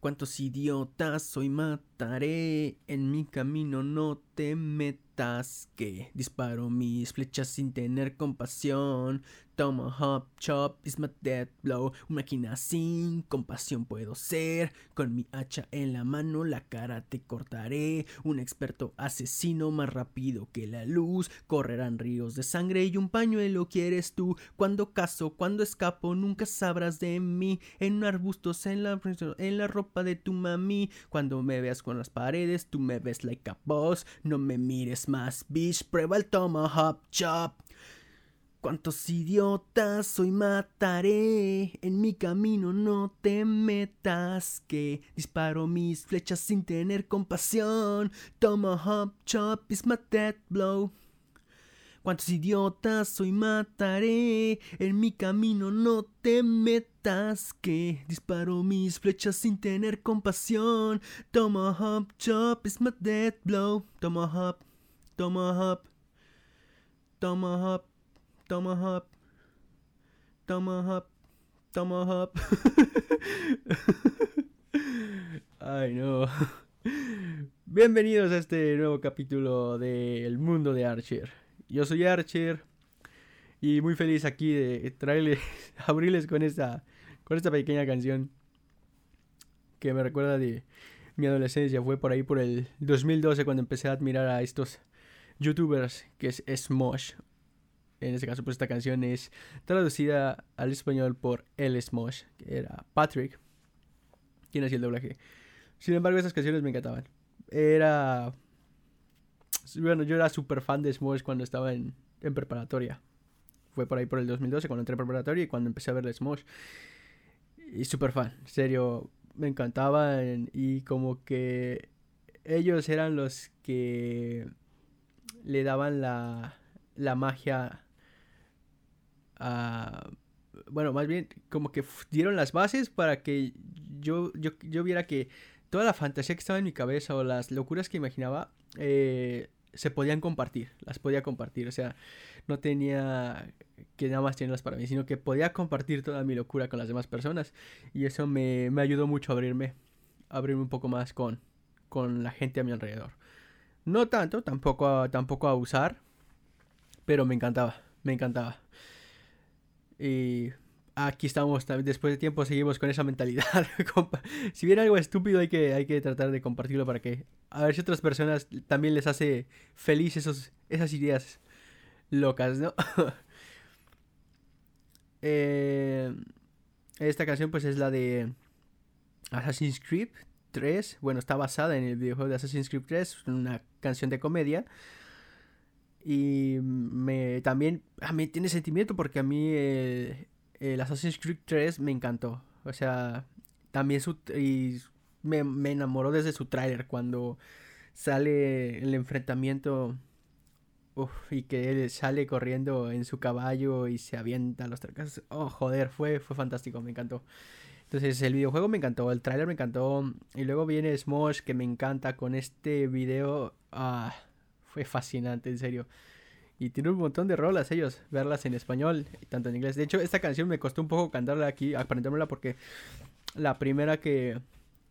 Cuántos idiotas hoy en mi camino no te metas, que disparo mis flechas sin tener compasión, Tomahawk chop is my death blow. Una máquina sin compasión puedo ser. Con mi hacha en la mano la cara te cortaré. Un experto asesino más rápido que la luz. Correrán ríos de sangre y un pañuelo quieres tú. Cuando caso, cuando escapo, nunca sabrás de mí. En arbustos, en la, en la ropa de tu mami. Cuando me veas con las paredes, tú me ves like a boss. No me mires más, bitch. Prueba el Tomahawk chop. Cuántos idiotas hoy mataré, en mi camino no te metas, que disparo mis flechas sin tener compasión. Tomahawk chop is my death blow. Cuántos idiotas hoy mataré, en mi camino no te metas, que disparo mis flechas sin tener compasión. Tomahawk chop is my death blow. Tomahawk, tomahawk, tomahawk. Tomahawk. Tomahawk. Tomahawk. Ay, no. Bienvenidos a este nuevo capítulo de El Mundo de Archer. Yo soy Archer y muy feliz aquí de traerles, abrirles con esta, con esta pequeña canción que me recuerda de mi adolescencia. Fue por ahí por el 2012 cuando empecé a admirar a estos youtubers que es Smosh en este caso, pues esta canción es traducida al español por El Smosh, que era Patrick, quien hacía el doblaje. Sin embargo, esas canciones me encantaban. Era. Bueno, yo era súper fan de Smosh cuando estaba en, preparatoria. Fue por ahí por el 2012 cuando entré en preparatoria y cuando empecé a ver Smosh. Y súper fan, en serio, me encantaban y como que ellos eran los que le daban la, la magia bueno, más bien como que dieron las bases para que yo, yo, viera que toda la fantasía que estaba en mi cabeza o las locuras que imaginaba eh, se podían compartir, las podía compartir, o sea, no tenía que nada más tenerlas para mí, sino que podía compartir toda mi locura con las demás personas y eso me, me ayudó mucho a abrirme, a abrirme un poco más con, con la gente a mi alrededor. No tanto, tampoco tampoco a usar, pero me encantaba, me encantaba. Y aquí estamos, después de tiempo seguimos con esa mentalidad. si viene algo estúpido hay que, hay que tratar de compartirlo para que a ver si otras personas también les hace feliz esos, esas ideas locas, ¿no? Eh, esta canción pues es la de Assassin's Creed 3. Bueno, está basada en el videojuego de Assassin's Creed 3, una canción de comedia. Y me también a mí tiene sentimiento porque a mí el, Assassin's Creed 3 me encantó. O sea, también su, y me, me enamoró desde su tráiler cuando sale el enfrentamiento y que él sale corriendo en su caballo y se avienta los trancas. Oh, joder, fue, fue fantástico, me encantó. Entonces el videojuego me encantó, el tráiler me encantó. Y luego viene Smosh que me encanta con este video. Ah, fue fascinante, en serio. Y tiene un montón de rolas ellos, verlas en español y tanto en inglés. De hecho, esta canción me costó un poco cantarla aquí, aprendérmela porque la primera que,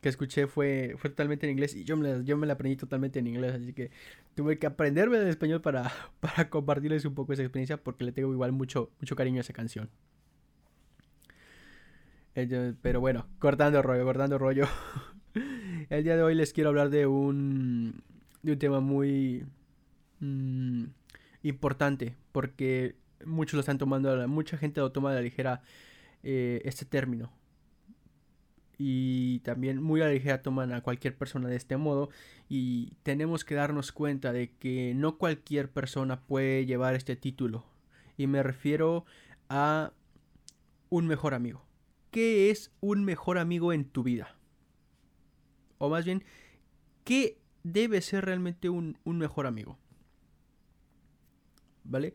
que escuché fue, fue totalmente en inglés y yo me, la, yo me la aprendí totalmente en inglés. Así que tuve que aprenderme en español para, para compartirles un poco esa experiencia porque le tengo igual mucho, mucho cariño a esa canción. Pero bueno, cortando rollo, cortando rollo. El día de hoy les quiero hablar de un, de un tema muy, Mm, importante porque muchos lo están tomando, mucha gente lo toma de la ligera eh, este término. Y también muy a la ligera toman a cualquier persona de este modo. Y tenemos que darnos cuenta de que no cualquier persona puede llevar este título. Y me refiero a un mejor amigo. ¿Qué es un mejor amigo en tu vida? O más bien, ¿qué debe ser realmente un mejor amigo? ¿Vale?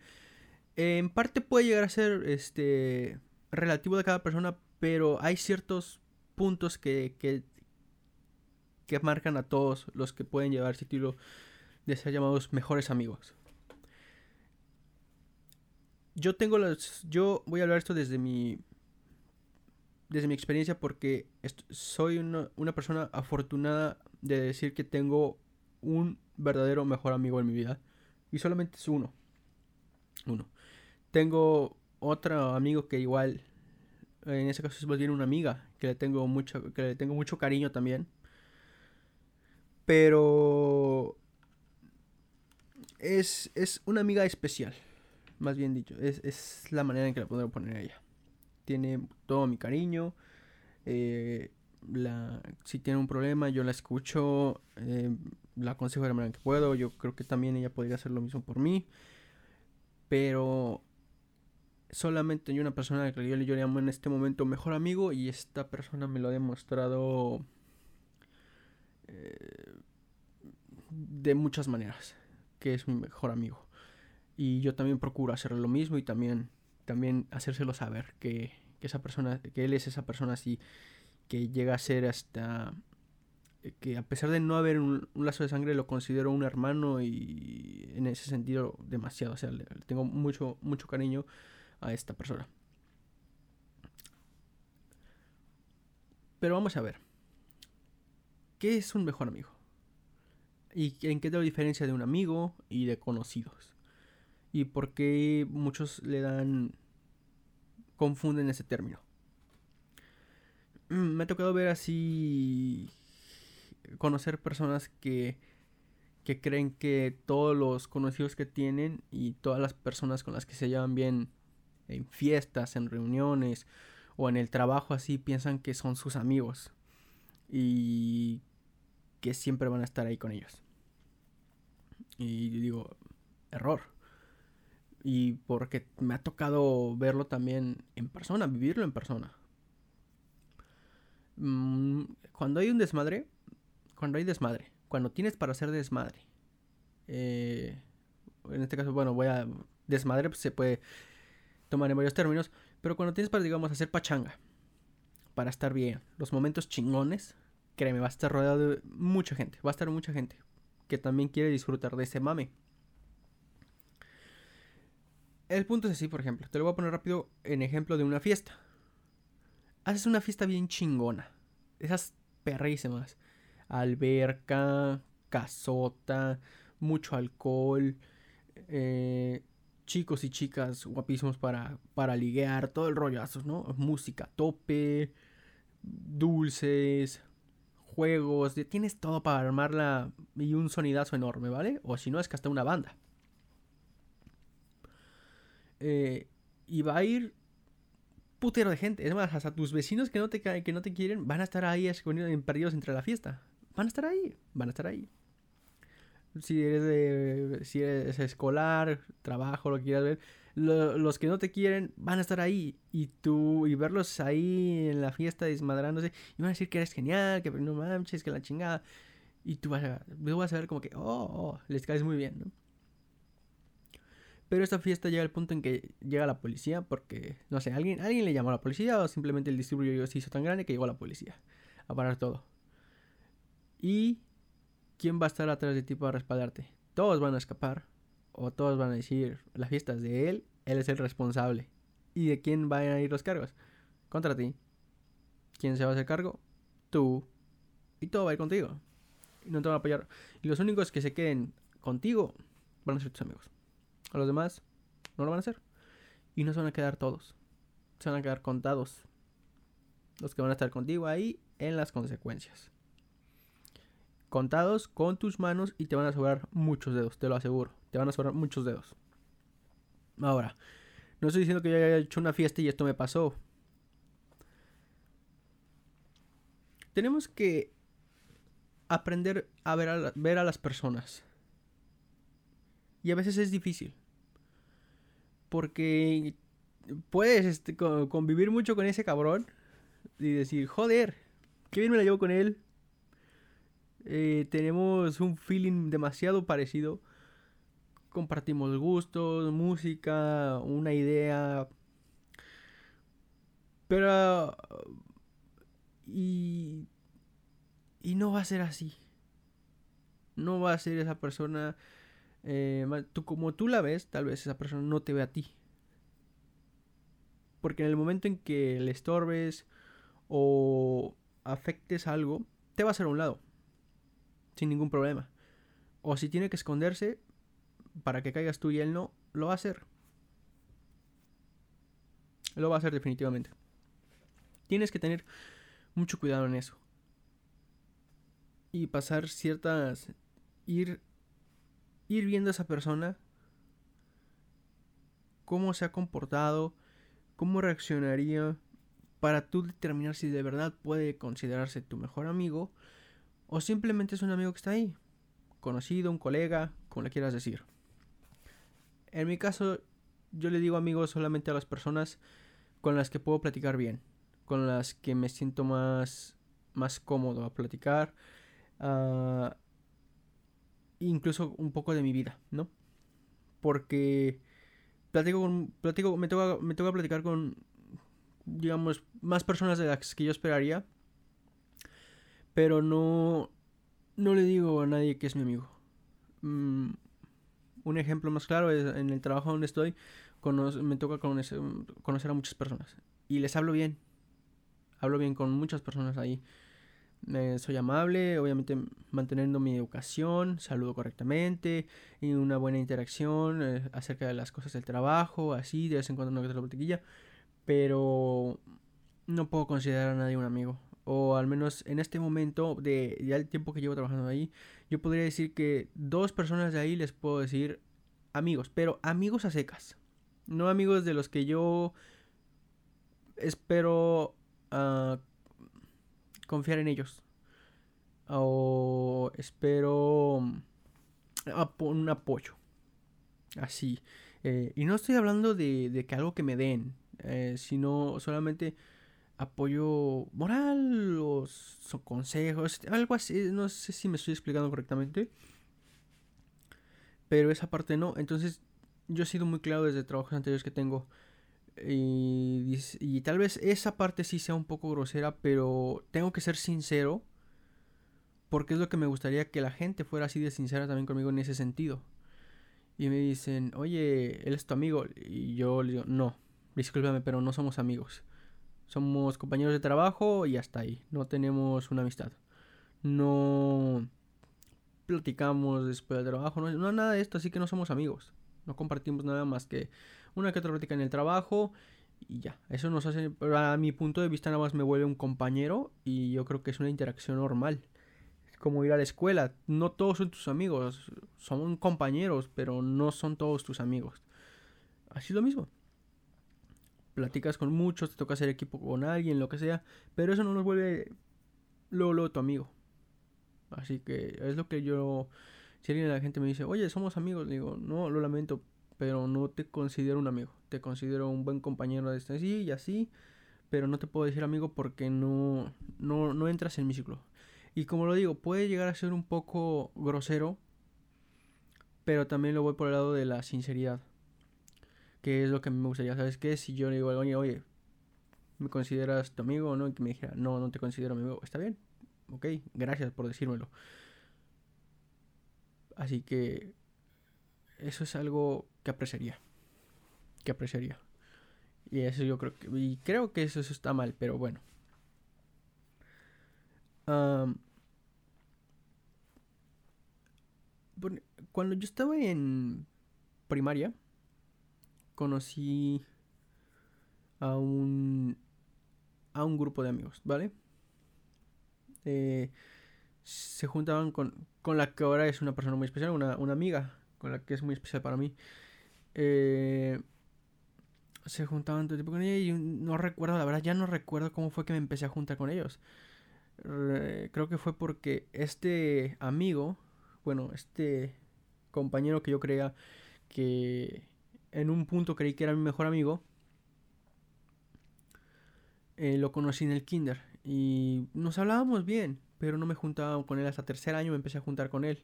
En parte puede llegar a ser este relativo de cada persona, pero hay ciertos puntos que, que, que marcan a todos los que pueden llevar ese título de ser llamados mejores amigos. Yo tengo las. Yo voy a hablar esto desde mi. desde mi experiencia porque soy una, una persona afortunada de decir que tengo un verdadero mejor amigo en mi vida. Y solamente es uno. Uno. Tengo otro amigo que igual, en ese caso es más bien una amiga, que le tengo mucho, que le tengo mucho cariño también. Pero es, es una amiga especial, más bien dicho. Es, es la manera en que la puedo poner a ella. Tiene todo mi cariño. Eh, la, si tiene un problema, yo la escucho, eh, la aconsejo de la manera que puedo. Yo creo que también ella podría hacer lo mismo por mí. Pero solamente hay una persona que yo le llamo en este momento mejor amigo y esta persona me lo ha demostrado eh, de muchas maneras, que es mi mejor amigo. Y yo también procuro hacer lo mismo y también, también hacérselo saber que, que esa persona, que él es esa persona así que llega a ser hasta que a pesar de no haber un, lazo de sangre lo considero un hermano y en ese sentido demasiado, o sea, le, tengo mucho mucho cariño a esta persona. Pero vamos a ver. ¿Qué es un mejor amigo? ¿Y en qué te la diferencia de un amigo y de conocidos? ¿Y por qué muchos le dan confunden ese término? Mm, me ha tocado ver así conocer personas que, que creen que todos los conocidos que tienen y todas las personas con las que se llevan bien en fiestas, en reuniones o en el trabajo así piensan que son sus amigos y que siempre van a estar ahí con ellos. Y digo, error. Y porque me ha tocado verlo también en persona, vivirlo en persona. Mm, cuando hay un desmadre, cuando hay desmadre, cuando tienes para hacer desmadre, eh, en este caso, bueno, voy a desmadre, pues se puede tomar en varios términos, pero cuando tienes para, digamos, hacer pachanga, para estar bien, los momentos chingones, créeme, va a estar rodeado de mucha gente, va a estar mucha gente que también quiere disfrutar de ese mame. El punto es así, por ejemplo, te lo voy a poner rápido en ejemplo de una fiesta. Haces una fiesta bien chingona, esas perrísimas alberca, casota, mucho alcohol, eh, chicos y chicas guapísimos para, para liguear, todo el rollazo, ¿no? Música tope, dulces, juegos, tienes todo para armarla y un sonidazo enorme, ¿vale? O si no, es que hasta una banda. Eh, y va a ir putero de gente. Es más, hasta tus vecinos que no te, que no te quieren van a estar ahí perdidos entre la fiesta van a estar ahí, van a estar ahí. Si eres de, si eres escolar, trabajo, lo que quieras ver, los que no te quieren van a estar ahí y tú y verlos ahí en la fiesta desmadrándose y van a decir que eres genial, que no manches, que la chingada y tú vas a, vas a ver como que oh, oh, les caes muy bien, ¿no? Pero esta fiesta llega al punto en que llega la policía porque, no sé, alguien, alguien le llamó a la policía o simplemente el distribuidor se hizo tan grande que llegó la policía a parar todo. ¿Y quién va a estar atrás de ti para respaldarte? Todos van a escapar. O todos van a decir, las fiestas de él, él es el responsable. ¿Y de quién van a ir los cargos? Contra ti. ¿Quién se va a hacer cargo? Tú. Y todo va a ir contigo. Y no te van a apoyar. Y los únicos que se queden contigo van a ser tus amigos. A los demás no lo van a hacer. Y no se van a quedar todos. Se van a quedar contados. Los que van a estar contigo ahí en las consecuencias contados con tus manos y te van a sobrar muchos dedos, te lo aseguro. Te van a sobrar muchos dedos. Ahora, no estoy diciendo que yo haya hecho una fiesta y esto me pasó. Tenemos que aprender a ver a, las personas. Y a veces es difícil. Porque puedes este, convivir mucho con ese cabrón y decir, joder, qué bien me la llevo con él, eh, tenemos un feeling demasiado parecido. Compartimos gustos, música, una idea. Pero... Y... Y no va a ser así. No va a ser esa persona... Eh, tú, como tú la ves, tal vez esa persona no te ve a ti. Porque en el momento en que le estorbes o afectes algo, te va a hacer a un lado. Sin ningún problema. O si tiene que esconderse para que caigas tú y él no, lo va a hacer. Lo va a hacer definitivamente. Tienes que tener mucho cuidado en eso. Y pasar ciertas... Ir, ir viendo a esa persona. Cómo se ha comportado. Cómo reaccionaría. Para tú determinar si de verdad puede considerarse tu mejor amigo. O simplemente es un amigo que está ahí. Conocido, un colega, como le quieras decir. En mi caso, yo le digo amigos solamente a las personas con las que puedo platicar bien, con las que me siento más, más cómodo a platicar, uh, incluso un poco de mi vida, ¿no? Porque platico con, platico, me toca, me toca platicar con, digamos, más personas de las que yo esperaría, pero no, no le digo a nadie que es mi amigo. Mm, un ejemplo más claro es en el trabajo donde estoy, me toca conocer, conocer a muchas personas. Y les hablo bien. Hablo bien con muchas personas ahí. soy amable, obviamente manteniendo mi educación, saludo correctamente y una buena interacción eh, acerca de las cosas del trabajo, así, de vez en cuando una que otra botiquilla. Pero no puedo considerar a nadie un amigo. O al menos en este momento, de ya el tiempo que llevo trabajando ahí, yo podría decir que dos personas de ahí les puedo decir amigos, pero amigos a secas. No amigos de los que yo espero uh, confiar en ellos. O espero un apoyo. Así. Eh, y no estoy hablando de, de, que algo que me den, eh, sino solamente apoyo moral o consejos, algo así. No sé si me estoy explicando correctamente. Pero esa parte no. Entonces yo he sido muy claro desde trabajos anteriores que tengo. Y, y, tal vez esa parte sí sea un poco grosera, pero tengo que ser sincero. Porque es lo que me gustaría que la gente fuera así de sincera también conmigo en ese sentido. Y me dicen, oye, él es tu amigo. Y yo le digo, no, discúlpame, pero no somos amigos. Somos compañeros de trabajo y hasta ahí. No tenemos una amistad. No platicamos después del trabajo. No, no nada de esto, así que no somos amigos. No compartimos nada más que una que otra práctica en el trabajo y ya. Eso nos hace, a mi punto de vista, nada más me vuelve un compañero y yo creo que es una interacción normal. Es como ir a la escuela. No todos son tus amigos, son compañeros, pero no son todos tus amigos. Así es lo mismo. Platicas con muchos, te toca hacer equipo con alguien, lo que sea, pero eso no nos vuelve luego, luego tu amigo. Así que es lo que yo si alguien la gente me dice, oye, somos amigos, digo, no, lo lamento, pero no te considero un amigo. Te considero un buen compañero de este, sí y así, pero no te puedo decir amigo porque no, no, no entras en mi ciclo. Y como lo digo, puede llegar a ser un poco grosero, pero también lo voy por el lado de la sinceridad. Que es lo que me gustaría, ¿sabes qué? Si yo le digo, oye, oye, ¿me consideras tu amigo o no? Y que me dijera, no, no te considero amigo. Está bien, ok, gracias por decírmelo. Así que eso es algo que apreciaría. Que apreciaría. Y eso yo creo que... Y creo que eso, está mal, pero bueno. cuando yo estaba en primaria, conocí a un, a un grupo de amigos, ¿vale? Eh, se juntaban con, con la que ahora es una persona muy especial, una, amiga con la que es muy especial para mí. Eh, se juntaban todo el tiempo con ella y no recuerdo, la verdad ya no recuerdo cómo fue que me empecé a juntar con ellos. creo que fue porque este amigo, bueno, este compañero que yo creía que en un punto creí que era mi mejor amigo, eh, lo conocí en el kinder y nos hablábamos bien pero no me juntaba con él hasta tercer año, me empecé a juntar con él.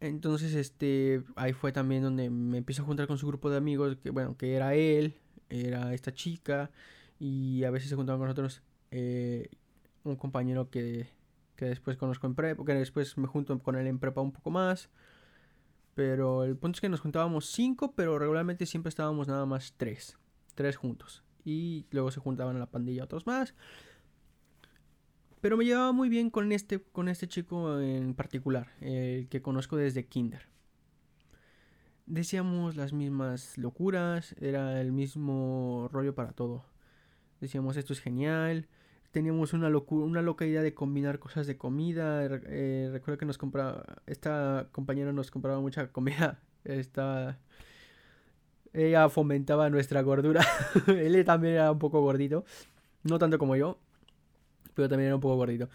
Entonces, este, ahí fue también donde me empecé a juntar con su grupo de amigos, que bueno, que era él, era esta chica, y a veces se juntaban con nosotros eh, un compañero que, que después conozco en prepa, que después me junto con él en prepa un poco más. Pero el punto es que nos juntábamos cinco, pero regularmente siempre estábamos nada más tres, tres juntos. y luego se juntaban a la pandilla otros más. Pero me llevaba muy bien con este, con este chico en particular, el que conozco desde Kinder. Decíamos las mismas locuras, era el mismo rollo para todo. Decíamos esto es genial. Teníamos una, una loca idea de combinar cosas de comida. Eh, recuerdo que nos compraba, esta compañera nos compraba mucha comida. Esta, ella fomentaba nuestra gordura. Él también era un poco gordito. No tanto como yo, pero también era un poco gordito.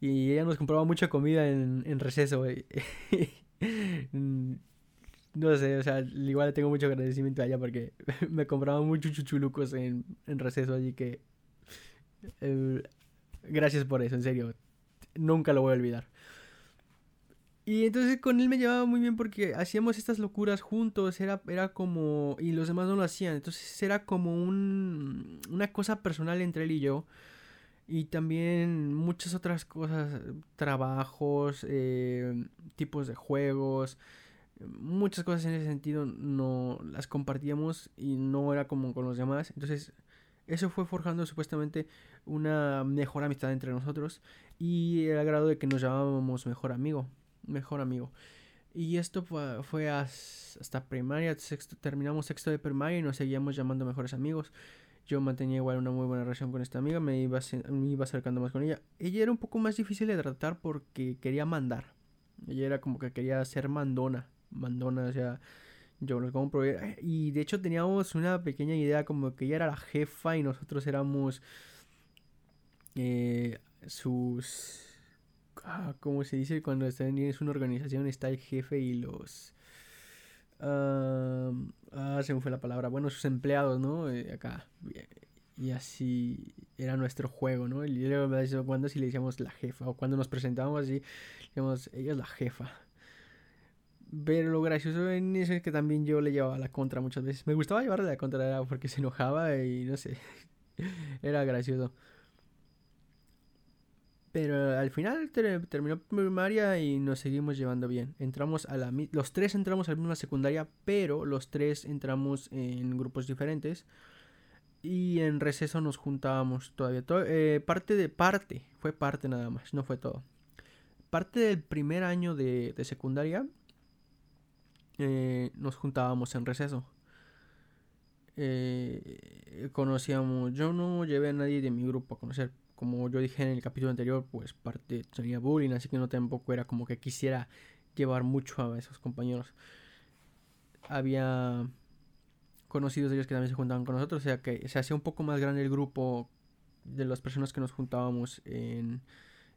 Y ella nos compraba mucha comida en, en receso. no sé, o sea, igual tengo mucho agradecimiento a ella porque me compraba muchos chuchulucos en, en receso allí que... Eh, gracias por eso, en serio. Nunca lo voy a olvidar. Y entonces con él me llevaba muy bien porque hacíamos estas locuras juntos, era, era como... Y los demás no lo hacían, entonces era como un, una cosa personal entre él y yo. Y también muchas otras cosas, trabajos, eh, tipos de juegos, muchas cosas en ese sentido no las compartíamos y no era como con los demás. Entonces eso fue forjando supuestamente una mejor amistad entre nosotros y el grado de que nos llamábamos mejor amigo mejor amigo. Y esto fue, hasta primaria, sexto, terminamos sexto de primaria y nos seguíamos llamando mejores amigos. Yo mantenía igual una muy buena relación con esta amiga, me iba, me iba acercando más con ella. Ella era un poco más difícil de tratar porque quería mandar. Ella era como que quería ser mandona, mandona, o sea, yo lo compro. Y de hecho teníamos una pequeña idea como que ella era la jefa y nosotros éramos eh, sus ah, como se dice cuando están en una organización, está el jefe y los... ah, se me fue la palabra. Bueno, sus empleados, ¿no? Eh, acá. Y así era nuestro juego, ¿no? Y luego cuando si le decíamos la jefa, o cuando nos presentábamos así, decíamos, ella es la jefa. Pero lo gracioso en eso es que también yo le llevaba la contra muchas veces. Me gustaba llevarle la contra porque se enojaba y no sé. era gracioso. Pero al final terminó primaria y nos seguimos llevando bien. Entramos a la los tres entramos a la misma secundaria, pero los tres entramos en grupos diferentes. Y en receso nos juntábamos todavía. Eh, parte de parte, fue parte nada más, no fue todo. Parte del primer año de, secundaria eh, nos juntábamos en receso. Eh, conocíamos, yo no llevé a nadie de mi grupo a conocer como yo dije en el capítulo anterior, pues parte tenía bullying, así que no tampoco era como que quisiera llevar mucho a esos compañeros. Había conocidos de ellos que también se juntaban con nosotros, o sea que se hacía un poco más grande el grupo de las personas que nos juntábamos en,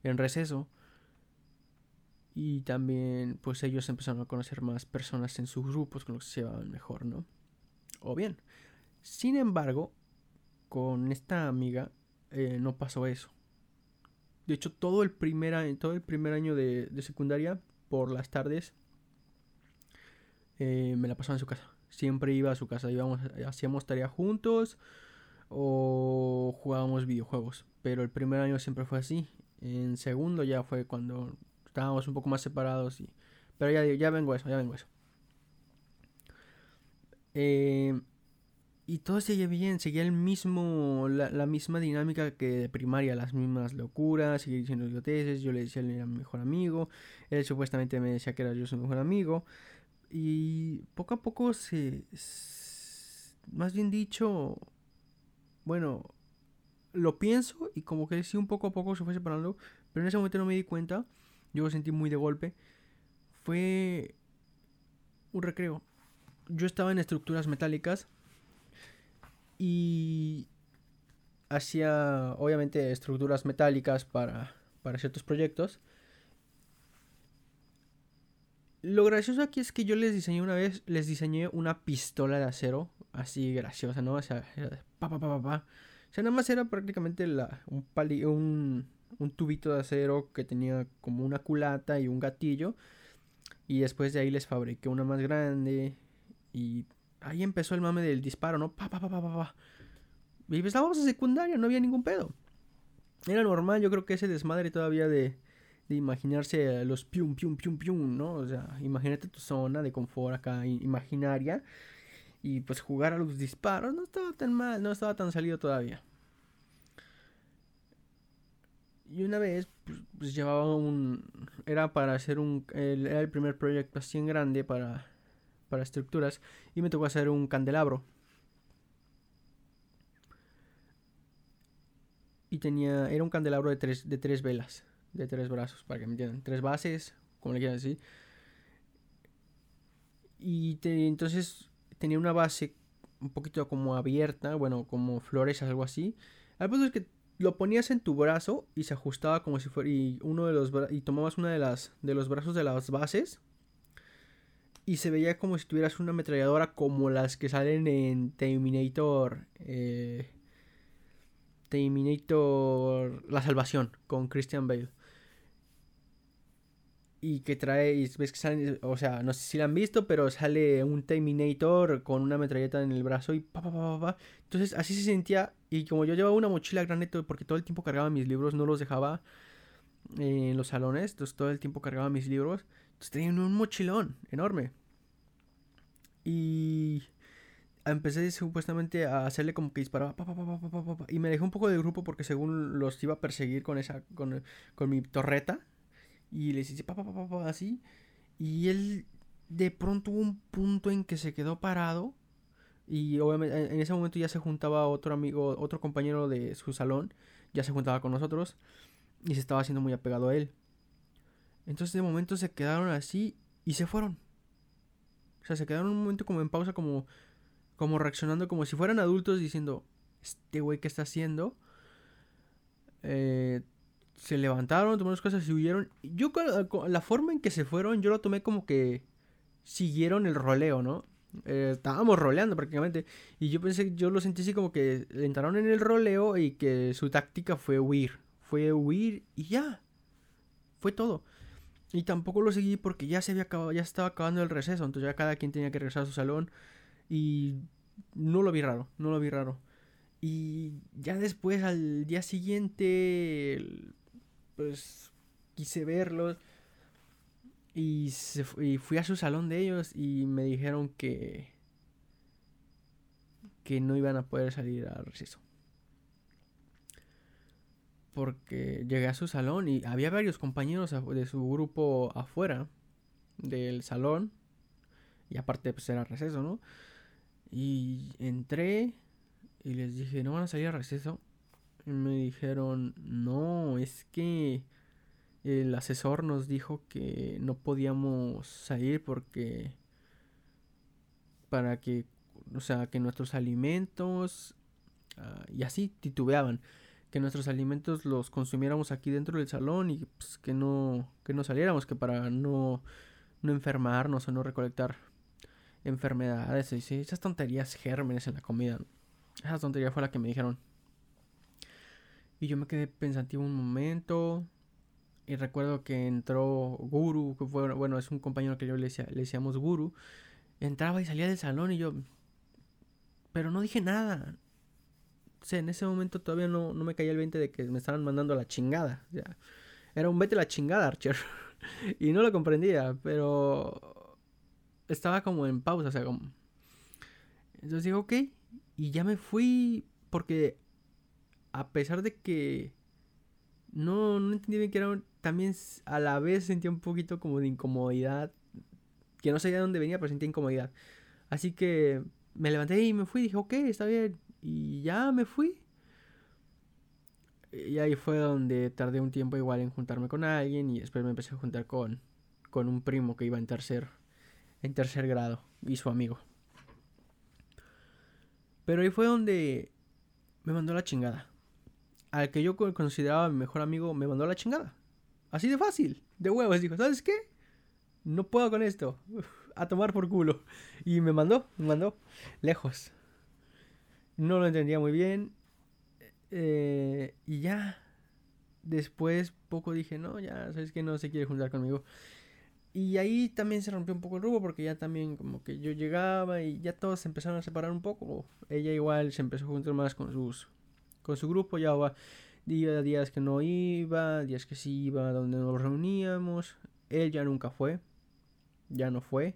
en receso. Y también, pues ellos empezaron a conocer más personas en sus grupos con los que se llevaban mejor, ¿no? O bien. Sin embargo, con esta amiga eh, no pasó eso. De hecho, todo el primer año, todo el primer año de, secundaria, por las tardes, eh, me la pasaba en su casa. Siempre iba a su casa, íbamos, hacíamos tareas juntos o jugábamos videojuegos. Pero el primer año siempre fue así. En segundo ya fue cuando estábamos un poco más separados. Y, pero ya, ya vengo eso, ya vengo a eso. Eh, y todo seguía bien, seguía el mismo, la, misma dinámica que de primaria, las mismas locuras, seguía diciendo idioteces, yo le decía él era mi mejor amigo, él supuestamente me decía que era yo su mejor amigo, y poco a poco se, más bien dicho, bueno, lo pienso y como que sí un poco a poco se fue separando, pero en ese momento no me di cuenta, yo lo sentí muy de golpe, fue un recreo, yo estaba en estructuras metálicas, y hacía obviamente estructuras metálicas para, para ciertos proyectos. Lo gracioso aquí es que yo les diseñé una vez, les diseñé una pistola de acero, así graciosa, ¿no? O sea, pa, pa, pa, pa, O sea, nada más era prácticamente la, un, un, un tubito de acero que tenía como una culata y un gatillo. Y después de ahí les fabriqué una más grande y ahí empezó el mame del disparo, ¿no? Pa, pa, pa, pa, pa, Y pues, estábamos en secundaria, no había ningún pedo. Era normal, yo creo que ese desmadre todavía de, de imaginarse los pium, pium, pium, pium, ¿no? O sea, imagínate tu zona de confort acá imaginaria. Y pues jugar a los disparos no estaba tan mal, no estaba tan salido todavía. Y una vez, pues, pues llevaba un... Era para hacer un... era el primer proyecto así en grande para, para estructuras. Y me tocó hacer un candelabro. Y tenía... Era un candelabro de tres, de tres velas. De tres brazos, para que me entiendan. Tres bases, como le quieran decir. Y entonces tenía una base un poquito como abierta, bueno, como flores, algo así. Al punto es que lo ponías en tu brazo y se ajustaba como si fuera y uno de los y tomabas una de las de los brazos de las bases y se veía como si tuvieras una ametralladora como las que salen en Terminator eh, Terminator La Salvación con Christian Bale. Y que trae, ves que sale, o sea, no sé si la han visto, pero sale un Terminator con una metralleta en el brazo y pa, pa, pa, pa, Entonces así se sentía, y como yo llevaba una mochila grande, porque todo el tiempo cargaba mis libros, no los dejaba en los salones, entonces todo el tiempo cargaba mis libros, entonces tenía un mochilón enorme. Y empecé supuestamente a hacerle como que disparaba pa, pa, pa, y me dejé un poco de grupo porque según los iba a perseguir con esa con, con mi torreta y le dice papá, papá, papá, así. Y él de pronto hubo un punto en que se quedó parado. Y obviamente en ese momento ya se juntaba otro amigo, otro compañero de su salón. Ya se juntaba con nosotros. Y se estaba haciendo muy apegado a él. Entonces de momento se quedaron así y se fueron. O sea, se quedaron un momento como en pausa, como, como reaccionando, como si fueran adultos diciendo, este güey, ¿qué está haciendo? Eh, se levantaron, tomaron las cosas y huyeron. Yo, la forma en que se fueron, yo lo tomé como que siguieron el roleo, ¿no? Eh, estábamos roleando prácticamente. Y yo pensé, yo lo sentí así como que entraron en el roleo y que su táctica fue huir. Fue huir y ya. Fue todo. Y tampoco lo seguí porque ya se había acabado, ya estaba acabando el receso. Entonces ya cada quien tenía que regresar a su salón. Y no lo vi raro, no lo vi raro. Y ya después al día siguiente pues quise verlos y, fui a su salón de ellos y me dijeron que que no iban a poder salir al receso. Porque llegué a su salón y había varios compañeros de su grupo afuera del salón. Y aparte pues era receso, ¿no? Y entré y les dije, ¿no van a salir al receso? me dijeron, no, es que el asesor nos dijo que no podíamos salir porque para que, o sea, que nuestros alimentos ah, y así titubeaban, que nuestros alimentos los consumiéramos aquí dentro del salón y pues, que no que no saliéramos, que para no no enfermarnos o no recolectar enfermedades, y esas tonterías gérmenes en la comida. Esa tontería fue la que me dijeron. Y yo me quedé pensativo un momento. Y recuerdo que entró Guru, que fue, bueno, es un compañero que yo le, decía, le decíamos Guru. Entraba y salía del salón y yo... Pero no dije nada. O sea, en ese momento todavía no, no me caía el 20 de que me estaban mandando la chingada. era un vete la chingada, Archer. y no lo comprendía, pero... Estaba como en pausa, o sea, como... Entonces digo, ok. Y ya me fui porque a pesar de que no, no entendí bien que era, también a la vez sentía un poquito como de incomodidad, que no sabía de dónde venía, pero sentía incomodidad. Así que me levanté y me fui, dije, ok, está bien, y ya me fui. Y ahí fue donde tardé un tiempo igual en juntarme con alguien y después me empecé a juntar con, con un primo que iba en tercer, en tercer grado y su amigo. Pero ahí fue donde me mandó la chingada al que yo consideraba mi mejor amigo me mandó la chingada. Así de fácil, de huevos. Dijo, ¿sabes qué? No puedo con esto. a tomar por culo. Y me mandó, me mandó lejos. No lo entendía muy bien. Eh, y ya. Después poco dije, no, ya, ¿sabes que No se quiere juntar conmigo. Y ahí también se rompió un poco el rubo porque ya también como que yo llegaba y ya todos se empezaron a separar un poco. Ella igual se empezó a juntar más con sus con su grupo, ya va días que no iba, días que sí iba, donde nos reuníamos. Él ya nunca fue, ya no fue.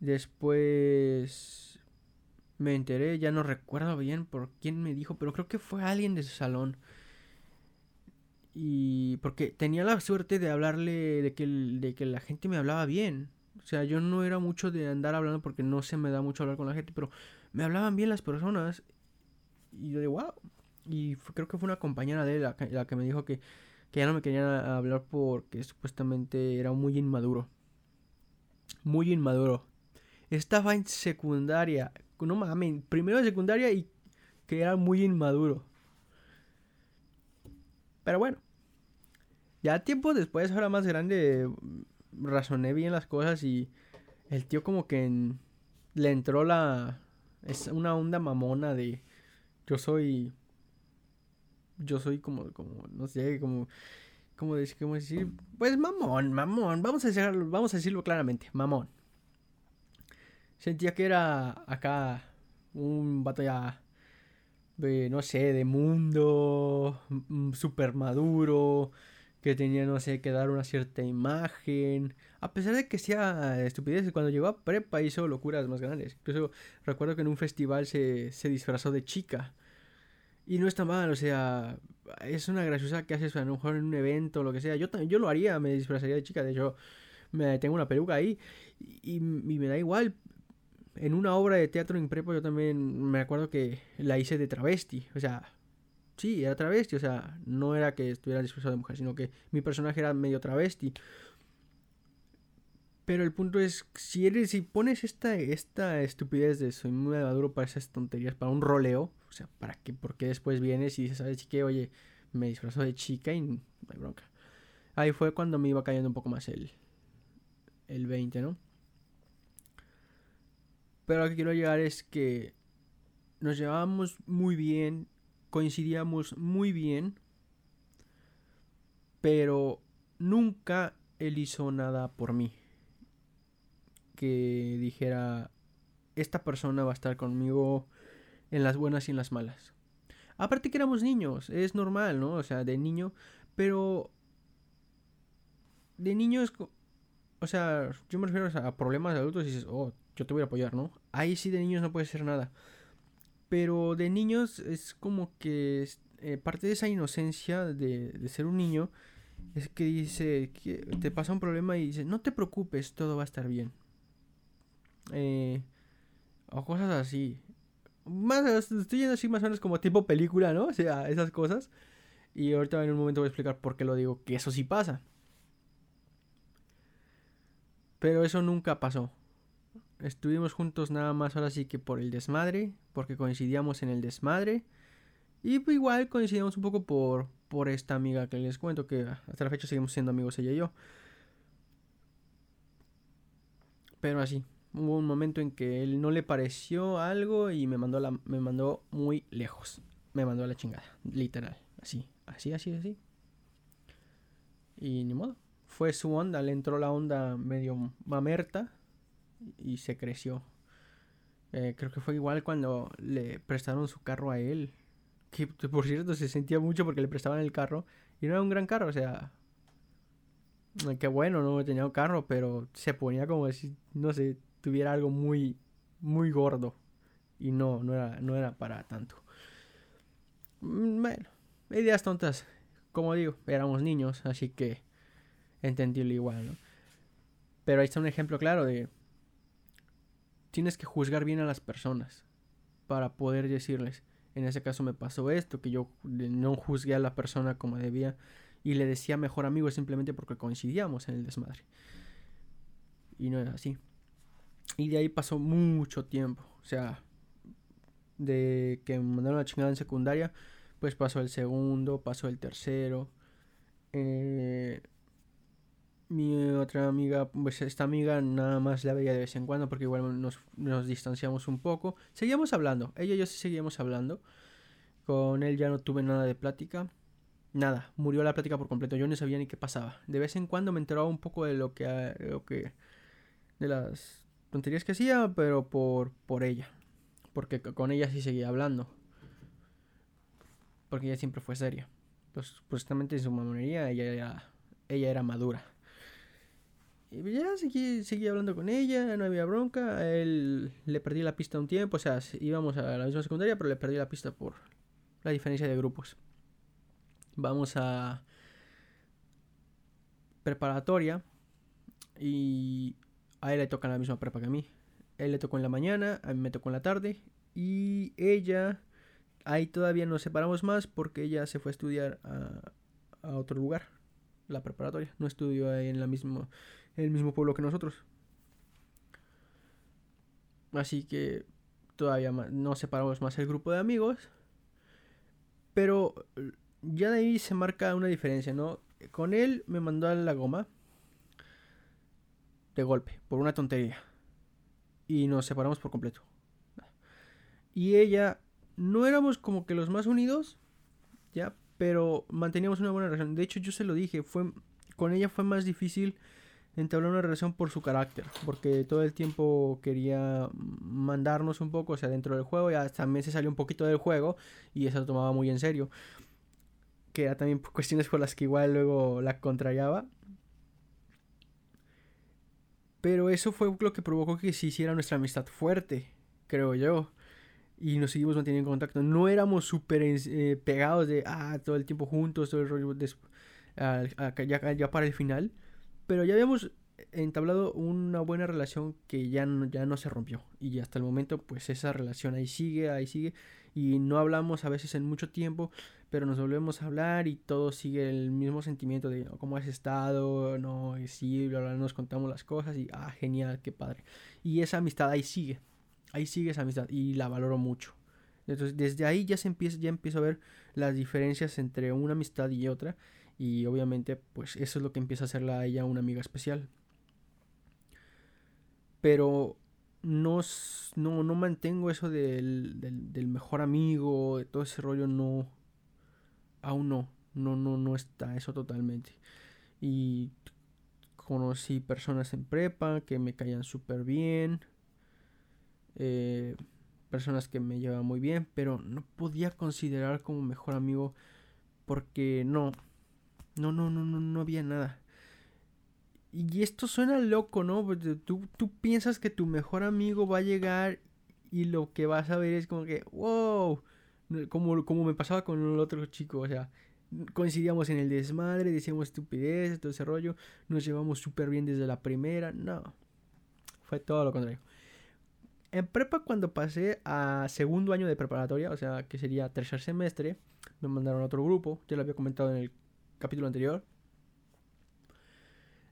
Después, me enteré, ya no recuerdo bien por quién me dijo, pero creo que fue alguien de su salón. Y porque tenía la suerte de hablarle, de que, de que la gente me hablaba bien. O sea, yo no era mucho de andar hablando porque no se me da mucho hablar con la gente, pero me hablaban bien las personas. Y yo de wow. Y creo que fue una compañera de él la que, me dijo que, que ya no me quería hablar porque supuestamente era muy inmaduro. Muy inmaduro. Estaba en secundaria. No mames, primero de secundaria y que era muy inmaduro. Pero bueno. Ya tiempo después, ahora más grande, razoné bien las cosas y el tío como que le entró la... Es una onda mamona de... Yo soy... Yo soy como, como, no sé, como... ¿Cómo decir? Cómo decir? Pues mamón, mamón. Vamos a, decirlo, vamos a decirlo claramente, mamón. Sentía que era acá un ya de, no sé, de mundo, super maduro, que tenía, no sé, que dar una cierta imagen. A pesar de que sea estupidez, cuando llegó a prepa hizo locuras más grandes. Incluso recuerdo que en un festival se, se disfrazó de chica. Y no está mal, o sea, es una graciosa que haces a lo mejor en un evento o lo que sea. Yo, yo lo haría, me disfrazaría de chica. De hecho, me tengo una peluca ahí y, y me da igual en una obra de teatro en prepa yo también me acuerdo que la hice de travesti. O sea, sí, era travesti. O sea, no era que estuviera disfrazado de mujer, sino que mi personaje era medio travesti. Pero el punto es, si eres, si pones esta, esta estupidez de soy muy maduro para esas tonterías, para un roleo, o sea, ¿para qué? Porque después vienes y dices, ¿sabes qué? Oye, me disfrazo de chica y no hay bronca. Ahí fue cuando me iba cayendo un poco más el, el 20, ¿no? Pero lo que quiero llegar es que nos llevábamos muy bien, coincidíamos muy bien, pero nunca él hizo nada por mí. Que dijera, esta persona va a estar conmigo en las buenas y en las malas. Aparte que éramos niños, es normal, ¿no? O sea, de niño, pero de niño es... O sea, yo me refiero a problemas de adultos y dices, oh, yo te voy a apoyar, ¿no? Ahí sí de niños no puede ser nada. Pero de niños es como que eh, parte de esa inocencia de, ser un niño es que dice, que te pasa un problema y dice, no te preocupes, todo va a estar bien. Eh, o cosas así. Más, estoy yendo así más o menos como tipo película, ¿no? O sea, esas cosas. Y ahorita en un momento voy a explicar por qué lo digo, que eso sí pasa. Pero eso nunca pasó. Estuvimos juntos nada más ahora sí que por el desmadre, porque coincidíamos en el desmadre. Y pues igual coincidíamos un poco por, por esta amiga que les cuento, que hasta la fecha seguimos siendo amigos ella y yo. Pero así, hubo un momento en que él no le pareció algo y me mandó, la, me mandó muy lejos. Me mandó a la chingada, literal. Así, así, así, así. Y ni modo. Fue su onda, le entró la onda medio mamerta y se creció. Eh, creo que fue igual cuando le prestaron su carro a él. Que por cierto se sentía mucho porque le prestaban el carro. Y no era un gran carro, o sea. Eh, qué bueno, no tenía un carro, pero se ponía como si, no sé, tuviera algo muy, muy gordo. Y no, no era, no era para tanto. Mm, bueno, ideas tontas. Como digo, éramos niños, así que entendible igual, ¿no? Pero ahí está un ejemplo claro de tienes que juzgar bien a las personas para poder decirles, en ese caso me pasó esto, que yo no juzgué a la persona como debía y le decía mejor amigo simplemente porque coincidíamos en el desmadre. Y no era así. Y de ahí pasó mucho tiempo. O sea, de que me mandaron la chingada en secundaria, pues pasó el segundo, pasó el tercero. Eh, mi otra amiga, pues esta amiga nada más la veía de vez en cuando porque igual nos, nos, distanciamos un poco. Seguíamos hablando, ella y yo sí seguíamos hablando. Con él ya no tuve nada de plática. Nada, murió la plática por completo. Yo no sabía ni qué pasaba. De vez en cuando me enteraba un poco de lo que, lo que de las tonterías que hacía, pero por, por ella. Porque con ella sí seguía hablando. Porque ella siempre fue seria. Pues, justamente en su mamonería ella ella era madura. Y ya seguí, seguí hablando con ella, no había bronca. A él le perdí la pista un tiempo, o sea, íbamos a la misma secundaria, pero le perdí la pista por la diferencia de grupos. Vamos a preparatoria y a él le toca la misma prepa que a mí. él le tocó en la mañana, a mí me tocó en la tarde y ella, ahí todavía nos separamos más porque ella se fue a estudiar a, a otro lugar, la preparatoria. No estudió ahí en, la mismo, en el mismo pueblo que nosotros. Así que todavía nos separamos más el grupo de amigos. Pero ya de ahí se marca una diferencia, ¿no? Con él me mandó a la goma de golpe, por una tontería. Y nos separamos por completo. Y ella, no éramos como que los más unidos, ya, pero manteníamos una buena relación. De hecho, yo se lo dije, fue con ella fue más difícil entablar una relación por su carácter, porque todo el tiempo quería mandarnos un poco, o sea, dentro del juego, ya también se salió un poquito del juego y eso lo tomaba muy en serio. Que era también cuestiones por las que igual luego la contrariaba. Pero eso fue lo que provocó que se hiciera nuestra amistad fuerte, creo yo y nos seguimos manteniendo en contacto. No éramos súper eh, pegados de, ah, todo el tiempo juntos, todo el rollo, ya, ya, para el final, pero ya habíamos entablado una buena relación que ya no, ya no se rompió. Y hasta el momento, pues esa relación ahí sigue, ahí sigue. Y no hablamos a veces en mucho tiempo, pero nos volvemos a hablar y todo sigue el mismo sentimiento de cómo has estado, no, y sí, nos contamos las cosas y, ah, genial, qué padre. Y esa amistad ahí sigue ahí sigue esa amistad y la valoro mucho. Entonces, desde ahí ya se empieza, ya empiezo a ver las diferencias entre una amistad y otra. Y obviamente, pues eso es lo que empieza a hacerla a ella una amiga especial. Pero no, no, no mantengo eso del, del, mejor amigo, de todo ese rollo, no. Aún no. No, no, no está eso totalmente. Y conocí personas en prepa que me caían súper bien eh, personas que me llevan muy bien, pero no podía considerar como mejor amigo porque no, no, no, no, no, no había nada. Y esto suena loco, ¿no? Pues, tú, tú piensas que tu mejor amigo va a llegar y lo que vas a ver es como que, wow, como, como me pasaba con el otro chico, o sea, coincidíamos en el desmadre, decíamos estupidez, todo ese rollo, nos llevamos súper bien desde la primera, no, fue todo lo contrario. En prepa, cuando pasé a segundo año de preparatoria, o sea, que sería tercer semestre, me mandaron a otro grupo, ya lo había comentado en el capítulo anterior.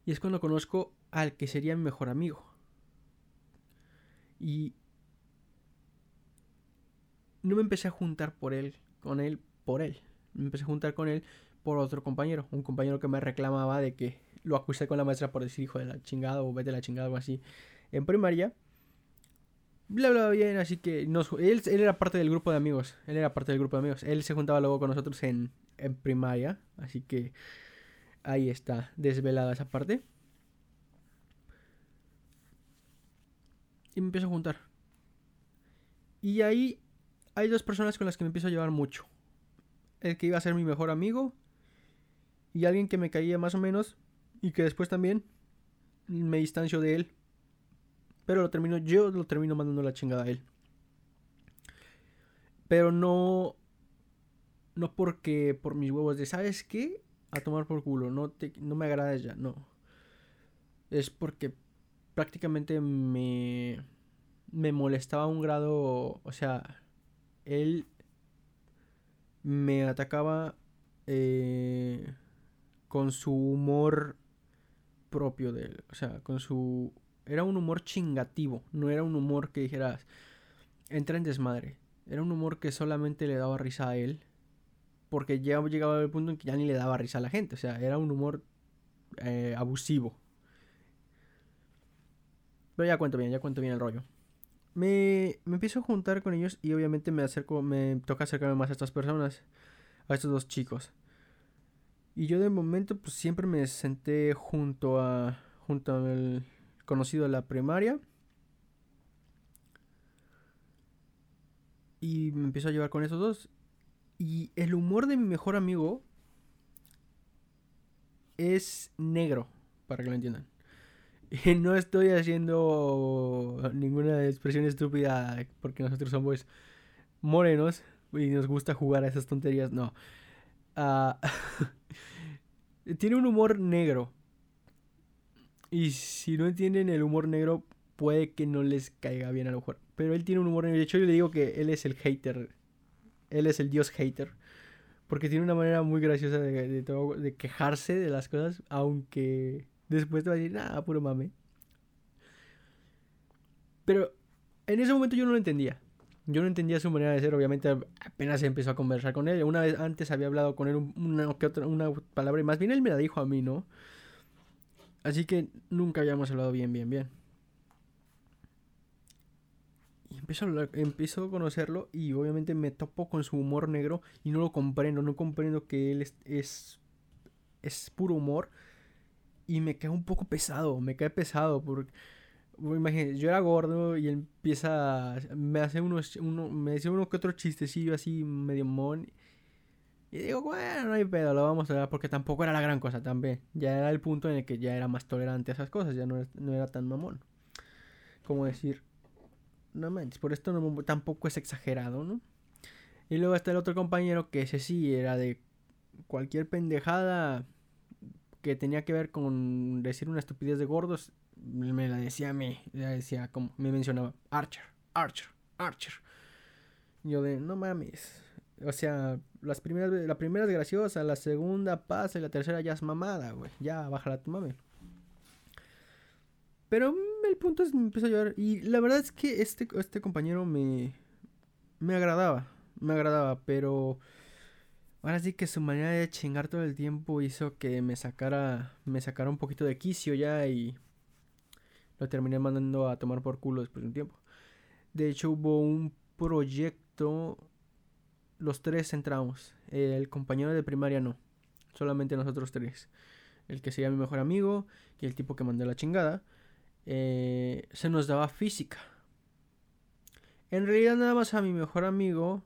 Y es cuando conozco al que sería mi mejor amigo. Y no me empecé a juntar por él, con él, por él. Me empecé a juntar con él por otro compañero, un compañero que me reclamaba de que lo acusé con la maestra por decir hijo de la chingada o vete de la chingada o así en primaria bla bla bien, así que nos, él, él, era parte del grupo de amigos, él era parte del grupo de amigos, él se juntaba luego con nosotros en, en primaria, así que ahí está, desvelada esa parte. Y me empiezo a juntar. Y ahí hay dos personas con las que me empiezo a llevar mucho. El que iba a ser mi mejor amigo y alguien que me caía más o menos y que después también me distancio de él pero lo termino, yo lo termino mandando la chingada a él. Pero no. No porque por mis huevos de, ¿sabes qué? A tomar por culo, no, te, no me agrada ya, no. Es porque prácticamente me. Me molestaba a un grado. O sea, él me atacaba eh, con su humor propio de él. O sea, con su era un humor chingativo, no era un humor que dijeras, entra en desmadre. Era un humor que solamente le daba risa a él, porque ya llegaba al punto en que ya ni le daba risa a la gente. O sea, era un humor eh, abusivo. Pero ya cuento bien, ya cuento bien el rollo. Me, me empiezo a juntar con ellos y obviamente me acerco, me toca acercarme más a estas personas, a estos dos chicos. Y yo de momento pues siempre me senté junto a junto al conocido en la primaria. Y me empiezo a llevar con esos dos. Y el humor de mi mejor amigo es negro, para que lo entiendan. Y no estoy haciendo ninguna expresión estúpida porque nosotros somos morenos y nos gusta jugar a esas tonterías. No. Ah, tiene un humor negro. Y si no entienden el humor negro, puede que no les caiga bien a lo mejor. Pero él tiene un humor negro. De hecho, yo le digo que él es el hater. Él es el dios hater. Porque tiene una manera muy graciosa de, quejarse de las cosas. Aunque después te va a decir, nada, puro mame. Pero en ese momento yo no lo entendía. Yo no entendía su manera de ser, obviamente apenas empezó a conversar con él. Una vez antes había hablado con él una, otra, una palabra y más bien él me la dijo a mí, ¿no? Así que nunca habíamos hablado bien, bien, bien. Y empiezo a, hablar, empiezo a conocerlo y obviamente me topo con su humor negro y no lo comprendo, no comprendo que él es, es, es puro humor. Y me cae un poco pesado, me cae pesado porque imagínate, yo era gordo y él empieza, me hace unos, uno, me dice uno que otro chistecillo así medio mon. Y digo, bueno, no hay pedo, lo vamos a ver porque tampoco era la gran cosa también. Ya era el punto en el que ya era más tolerante a esas cosas, ya no, no era tan mamón. Como decir, no manches, por esto no, tampoco es exagerado, ¿no? Y luego está el otro compañero que ese sí era de cualquier pendejada que tenía que ver con decir una estupidez de gordos, me la decía a mí, decía como, me mencionaba, Archer, Archer, Archer. yo de, no mames. O sea, las primeras, la primera es graciosa, la segunda pasa y la tercera ya es mamada, güey. Ya, bájala tu mame. Pero el punto es, me empezó a llorar. Y la verdad es que este, este compañero me, me agradaba, me agradaba, pero... Ahora sí que su manera de chingar todo el tiempo hizo que me sacara, me sacara un poquito de quicio ya y lo terminé mandando a tomar por culo después de un tiempo. De hecho, hubo un proyecto, los tres entramos, el compañero de primaria no, solamente nosotros tres. El que sería mi mejor amigo y el tipo que mandé la chingada, eh, se nos daba física. En realidad nada más a mi mejor amigo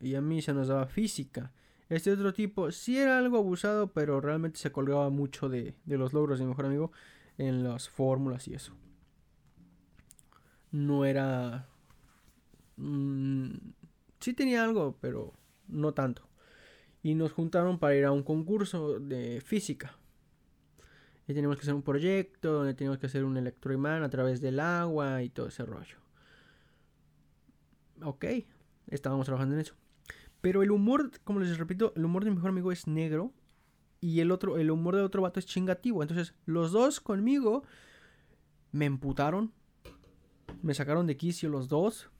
y a mí se nos daba física. Este otro tipo sí era algo abusado, pero realmente se colgaba mucho de, de los logros de mi mejor amigo en las fórmulas y eso no era... Mm, sí tenía algo, pero no tanto. Y nos juntaron para ir a un concurso de física. Y teníamos que hacer un proyecto donde teníamos que hacer un electroimán a través del agua y todo ese rollo. Ok, estábamos trabajando en eso. Pero el humor, como les repito, el humor de mi mejor amigo es negro. Y el otro, el humor de otro vato es chingativo. Entonces, los dos conmigo me emputaron me sacaron de quicio los dos.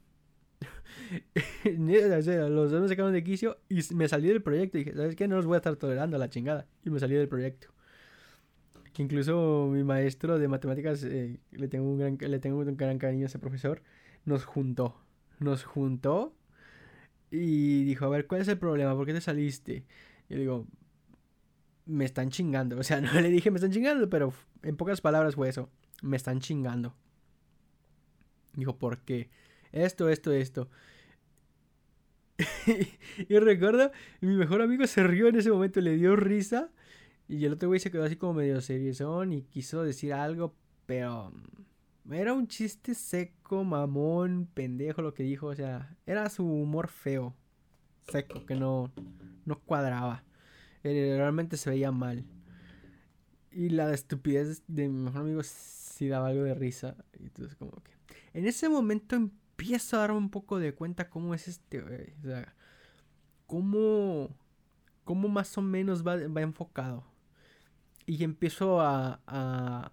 los dos me sacaron de quicio y me salí del proyecto. Y dije, ¿sabes qué? No los voy a estar tolerando a la chingada. Y me salí del proyecto. Incluso mi maestro de matemáticas, eh, le, tengo un gran, le tengo un gran cariño a ese profesor, nos juntó. Nos juntó y dijo, a ver, ¿cuál es el problema? ¿Por qué te saliste? Y yo digo, me están chingando. O sea, no le dije me están chingando, pero en pocas palabras fue eso. Me están chingando. Dijo, ¿por qué? Esto, esto, esto. y recuerdo, mi mejor amigo se rió en ese momento, le dio risa. Y el otro güey se quedó así como medio seriezón y quiso decir algo, pero mm, era un chiste seco, mamón, pendejo lo que dijo. O sea, era su humor feo, seco, que no, no cuadraba. Realmente se veía mal. Y la estupidez de mi mejor amigo sí daba algo de risa. Y entonces como que... En ese momento empiezo a darme un poco de cuenta cómo es este, O sea, cómo, cómo más o menos va, enfocado. Y empiezo a...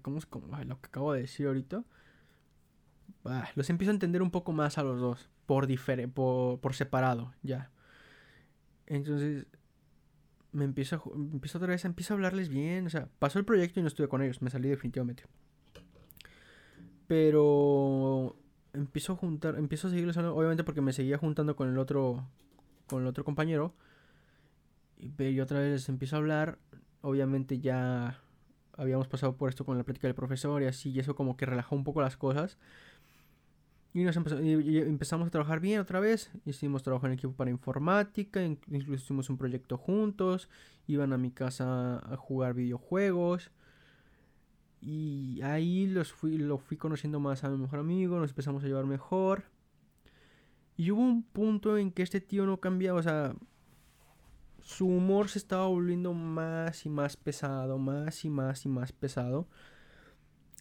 ¿Cómo es como lo que acabo de decir ahorita? los empiezo a entender un poco más a los dos. Por, por, por separado, ya. Entonces, me empiezo, a, empiezo otra vez, empiezo a hablarles bien. O sea, pasó el proyecto y no estuve con ellos. Me salí definitivamente. Pero empiezo a juntar, empiezo a seguirles obviamente porque me seguía juntando con el otro, con el otro compañero. Y, otra vez les empiezo a hablar. Obviamente ya habíamos pasado por esto con la plática del profesor y así, y eso como que relajó un poco las cosas. Y, nos empezamos a trabajar bien otra vez. Hicimos trabajo en equipo para informática. Incluso hicimos un proyecto juntos. Iban a mi casa a jugar videojuegos. Y ahí los fui, lo fui conociendo más a mi mejor amigo. Nos empezamos a llevar mejor. Y hubo un punto en que este tío no cambiaba. O sea, su humor se estaba volviendo más y más pesado. Más y más y más pesado.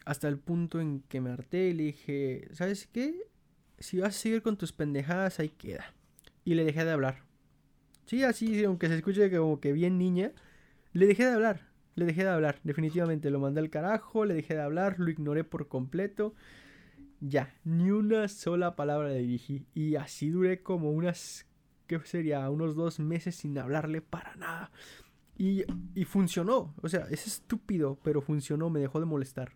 Hasta el punto en que me harté y le dije, ¿sabes qué? Si vas a seguir con tus pendejadas, ahí queda. Y le dejé de hablar. Sí, así, aunque se escuche como que bien niña, le dejé de hablar. Le dejé de hablar, definitivamente. Lo mandé al carajo, le dejé de hablar, lo ignoré por completo. Ya, ni una sola palabra le dirigí. Y así duré como unas, ¿qué sería? Unos dos meses sin hablarle para nada. Y, y funcionó. O sea, es estúpido, pero funcionó, me dejó de molestar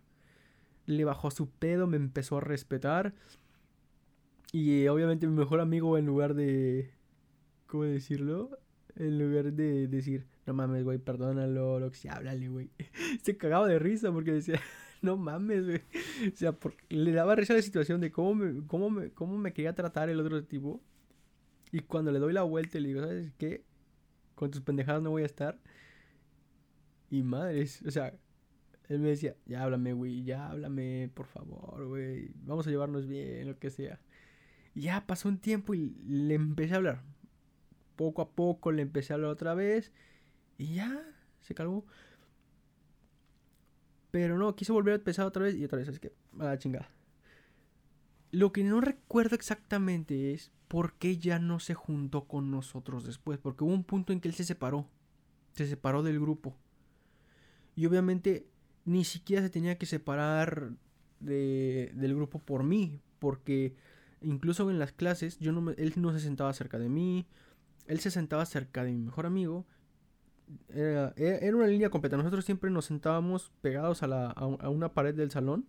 le bajó su pedo, me empezó a respetar. Y obviamente mi mejor amigo en lugar de... ¿Cómo decirlo? En lugar de decir, no mames, güey, perdónalo, lo que háblale, güey. Se cagaba de risa porque decía, no mames, güey. O sea, le daba risa la situación de cómo me, cómo, me, cómo me quería tratar el otro tipo. Y cuando le doy la vuelta y le digo, ¿sabes qué? Con tus pendejadas no voy a estar. Y madres, o sea, él me decía, ya háblame, güey, ya háblame, por favor, güey. Vamos a llevarnos bien, lo que sea. Y ya pasó un tiempo y le empecé a hablar. Poco a poco le empecé a hablar otra vez. Y ya, se calmó. Pero no, quiso volver a empezar otra vez y otra vez. Es que, a la chingada. Lo que no recuerdo exactamente es por qué ya no se juntó con nosotros después. Porque hubo un punto en que él se separó. Se separó del grupo. Y obviamente ni siquiera se tenía que separar de, del grupo por mí, porque incluso en las clases yo no él no se sentaba cerca de mí, él se sentaba cerca de mi mejor amigo. Era, era una línea completa. Nosotros siempre nos sentábamos pegados a, la, a, una pared del salón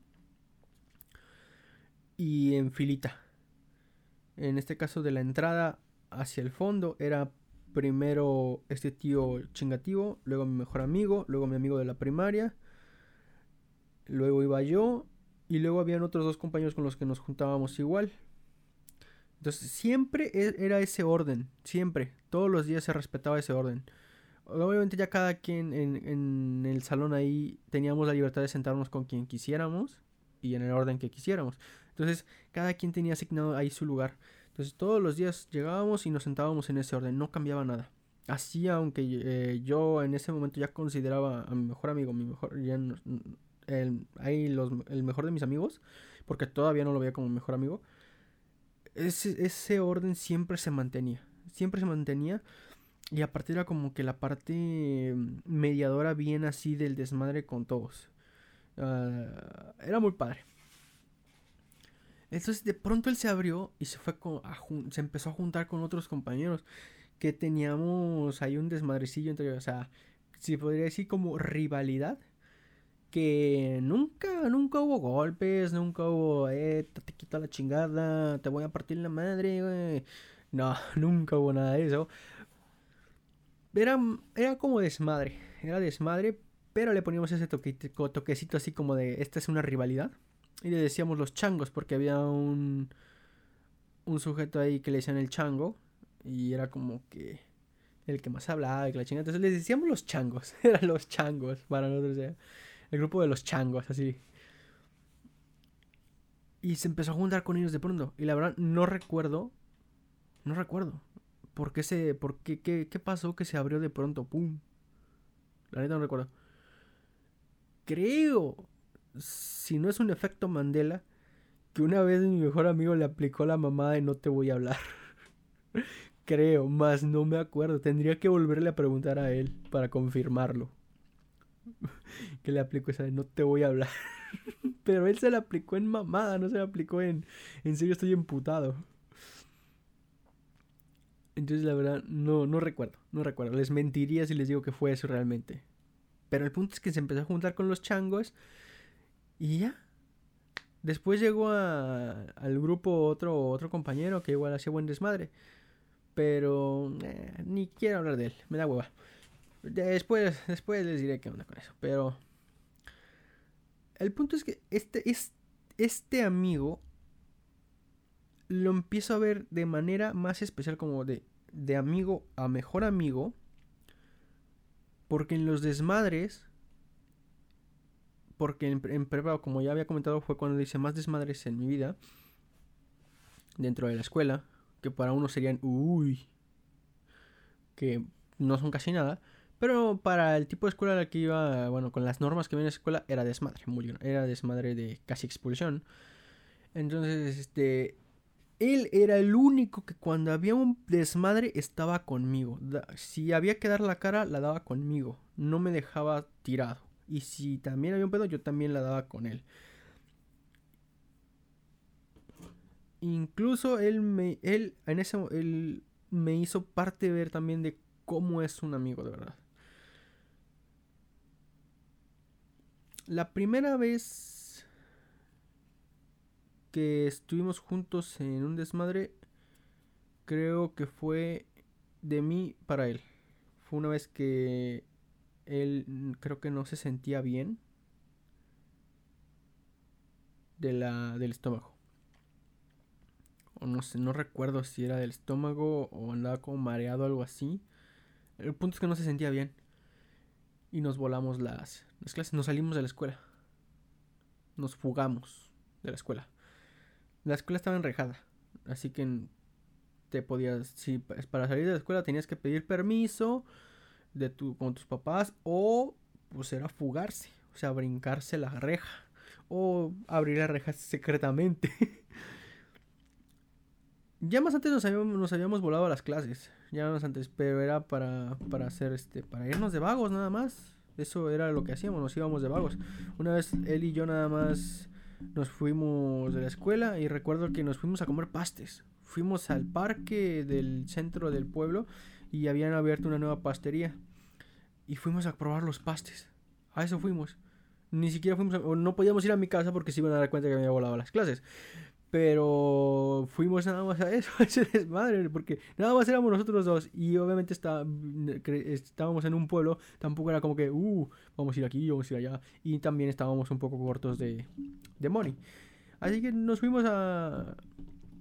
y en filita. En este caso de la entrada hacia el fondo era primero este tío chingativo, luego mi mejor amigo, luego mi amigo de la primaria, luego iba yo y luego habían otros dos compañeros con los que nos juntábamos igual. Entonces siempre e, era ese orden, siempre, todos los días se respetaba ese orden. Obviamente ya cada quien en, el salón ahí teníamos la libertad de sentarnos con quien quisiéramos y en el orden que quisiéramos. Entonces cada quien tenía asignado ahí su lugar. Entonces todos los días llegábamos y nos sentábamos en ese orden, no cambiaba nada. Así aunque eh, yo en ese momento ya consideraba a mi mejor amigo, mi mejor, ya el, ahí los, el mejor de mis amigos, porque todavía no lo veía como mejor amigo, ese, ese orden siempre se mantenía, siempre se mantenía. Y aparte era como que la parte mediadora bien así del desmadre con todos. Ah, era muy padre. Entonces de pronto él se abrió y se fue se empezó a juntar con otros compañeros que teníamos ahí un desmadrecillo entre, o sea, si podría decir como rivalidad que nunca, nunca hubo golpes, nunca hubo, eh, te quito la chingada, te voy a partir la madre, güey. No, nunca hubo nada de eso. Era, era como desmadre, era desmadre, pero le poníamos ese toquecito así como de, esta es una rivalidad. Y le decíamos los changos, porque había un, un sujeto ahí que le decían el chango, y era como que el que más hablaba y que la chingada. Entonces le decíamos los changos, eran los changos para nosotros. el grupo de los changos, así. Y se empezó a juntar con ellos de pronto. Y la verdad, no recuerdo. No recuerdo. ¿Por qué se. Por qué, qué, qué pasó que se abrió de pronto? ¡Pum! La neta no recuerdo. Creo. Si no es un efecto Mandela. Que una vez mi mejor amigo le aplicó la mamada de no te voy a hablar. Creo, más no me acuerdo. Tendría que volverle a preguntar a él para confirmarlo. que le aplicó esa de no te voy a hablar. Pero él se la aplicó en mamada, no se la aplicó en en serio estoy emputado. Entonces la verdad no, no recuerdo, no recuerdo. Les mentiría si les digo que fue eso realmente. Pero el punto es que se empezó a juntar con los changos y ya. Después llegó al grupo otro, otro compañero que igual hacía buen desmadre. Pero eh, ni quiero hablar de él, me da hueva. Después, después les diré qué onda con eso. Pero el punto es que este, es, este amigo lo empiezo a ver de manera más especial como de, de amigo a mejor amigo. Porque en los desmadres, porque en, en como ya había comentado, fue cuando hice más desmadres en mi vida, dentro de la escuela, que para uno serían, uy, que no son casi nada, pero para el tipo de escuela a la que iba, bueno, con las normas que había en la escuela, era desmadre, muy era desmadre de casi expulsión. Entonces, este, él era el único que cuando había un desmadre estaba conmigo. si había que dar la cara, la daba conmigo. No me dejaba tirado. Y si también había un pedo, yo también la daba con él. Incluso él me, él, en ese, él me hizo parte ver también de cómo es un amigo de verdad. La primera vez que estuvimos juntos en un desmadre, creo que fue de mí para él. Fue una vez que él creo que no se sentía bien de la, del estómago. O no sé, no recuerdo si era del estómago o andaba como mareado o algo así. El punto es que no se sentía bien. Y nos volamos las, las clases, nos salimos de la escuela. Nos fugamos de la escuela. La escuela estaba enrejada. Así que te podías, si para salir de la escuela tenías que pedir permiso de tu, con tus papás o pues era fugarse, o sea, brincarse la reja o abrir la reja secretamente. ya más antes nos habíamos, nos habíamos volado a las clases, ya más antes, pero era para, para hacer este, para irnos de vagos nada más. Eso era lo que hacíamos, nos íbamos de vagos. Una vez él y yo nada más nos fuimos de la escuela y recuerdo que nos fuimos a comer pastes. Fuimos al parque del centro del pueblo y habían abierto una nueva pastería. Y fuimos a probar los pastes. A eso fuimos. Ni siquiera fuimos no podíamos ir a mi casa porque se iban a dar cuenta que me había volado las clases. Pero fuimos nada más a eso, a ese desmadre, porque nada más éramos nosotros dos. Y obviamente está, estábamos en un pueblo, tampoco era como que, uh, vamos a ir aquí, vamos a ir allá. Y también estábamos un poco cortos de, de money. Así que nos fuimos a,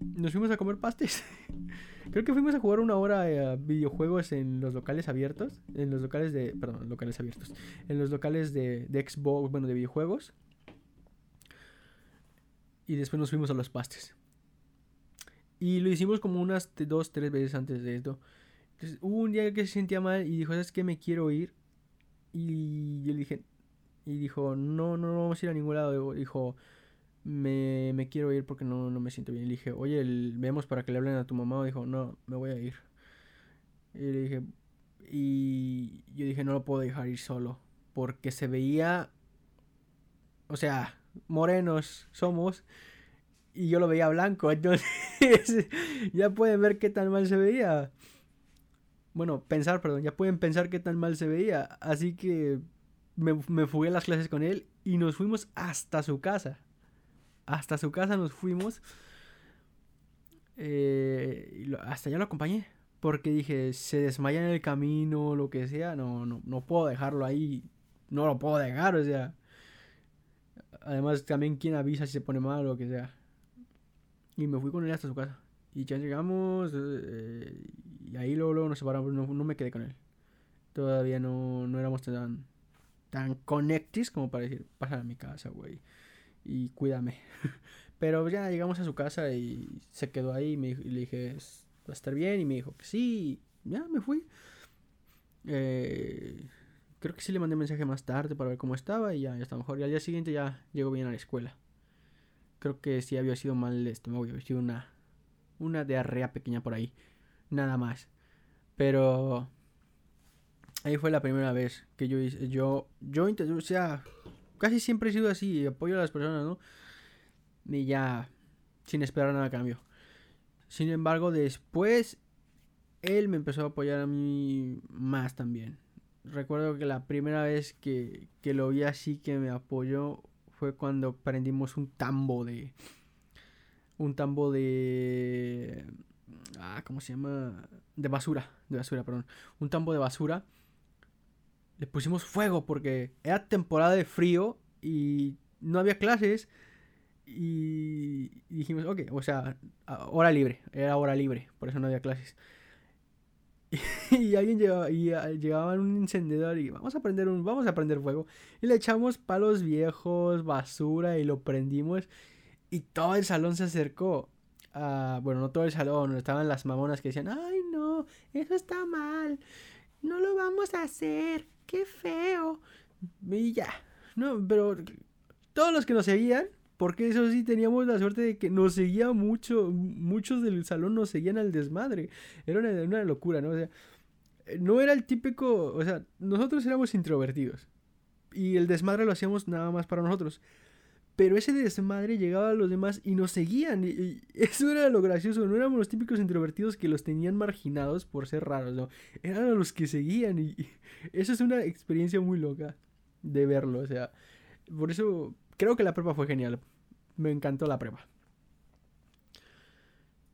nos fuimos a comer pastes. Creo que fuimos a jugar una hora a videojuegos en los locales abiertos. En los locales de. Perdón, locales abiertos. En los locales de, de Xbox, bueno, de videojuegos. Y después nos fuimos a los pastes. Y lo hicimos como unas dos, tres veces antes de esto. Entonces hubo un día que se sentía mal y dijo, ¿sabes qué? Me quiero ir. Y yo le dije. Y dijo, no, no, no vamos a ir a ningún lado. Dijo me, me quiero ir porque no, no, me siento bien. Le dije, oye, vemos para que le hablen a tu mamá. dijo, no, me voy a ir. Y le dije, y yo dije, no lo puedo dejar ir solo. Porque se veía, o sea, morenos somos. Y yo lo veía blanco. Entonces, ya pueden ver qué tan mal se veía. Bueno, pensar, perdón, ya pueden pensar qué tan mal se veía. Así que me, me fugué las clases con él y nos fuimos hasta su casa hasta su casa nos fuimos. Eh, hasta allá lo acompañé. Porque dije, se desmaya en el camino, lo que sea. No, no, no puedo dejarlo ahí. No lo puedo dejar, o sea. Además, también quien avisa si se pone mal o lo que sea. Y me fui con él hasta su casa. Y ya llegamos. Eh, y ahí luego, luego nos separamos. No, no, me quedé con él. Todavía no, no éramos tan, tan connectis como para decir, pasa a mi casa, güey y cuídame. Pero ya llegamos a su casa y se quedó ahí y, me, le dije, ¿va a estar bien? Y me dijo que sí, ya me fui. Eh, creo que sí le mandé mensaje más tarde para ver cómo estaba y ya, ya está mejor. Y al día siguiente ya llegó bien a la escuela. Creo que sí había sido mal el estómago, había sido una, una diarrea pequeña por ahí. Nada más. Pero ahí fue la primera vez que yo hice, yo, yo, o sea, casi siempre he sido así, apoyo a las personas, ¿no? Y ya, sin esperar nada a cambio. Sin embargo, después, él me empezó a apoyar a mí más también. Recuerdo que la primera vez que, que lo vi así que me apoyó fue cuando prendimos un tambo de... Un tambo de... Ah, ¿cómo se llama? De basura, de basura, perdón. Un tambo de basura le pusimos fuego porque era temporada de frío y no había clases. y dijimos, ok, o sea, hora libre, era hora libre, por eso no había clases. Y, alguien llegaba, y llegaba un encendedor y vamos a prender un, vamos a prender fuego. Y le echamos palos viejos, basura y lo prendimos. Y todo el salón se acercó. a bueno, no todo el salón, estaban las mamonas que decían, ay no, eso está mal. No lo vamos a hacer. Qué feo. Y ya. No, pero todos los que nos seguían porque eso sí, teníamos la suerte de que nos seguía mucho, muchos del salón nos seguían al desmadre. Era una, locura, ¿no? O sea, no era el típico, o sea, nosotros éramos introvertidos. Y el desmadre lo hacíamos nada más para nosotros. Pero ese desmadre llegaba a los demás y nos seguían. Y, eso era lo gracioso. No éramos los típicos introvertidos que los tenían marginados por ser raros, ¿no? Eran los que seguían. Y, y eso es una experiencia muy loca de verlo. O sea, por eso creo que la prueba fue genial. Me encantó la prueba.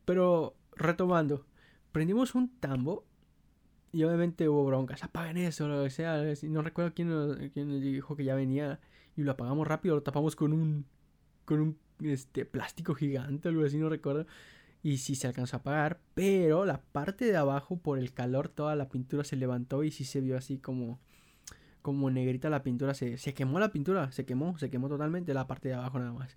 Pero retomando, prendimos un tambo y obviamente hubo broncas. Apaguen eso, lo que sea. No recuerdo quién nos, quién dijo que ya venía y lo apagamos rápido. Lo tapamos con un con un este plástico gigante, algo así, no recuerdo. Y sí se alcanzó a apagar, pero la parte de abajo por el calor toda la pintura se levantó y sí se vio así como como negrita la pintura, se, quemó la pintura, se quemó, se quemó totalmente la parte de abajo nada más.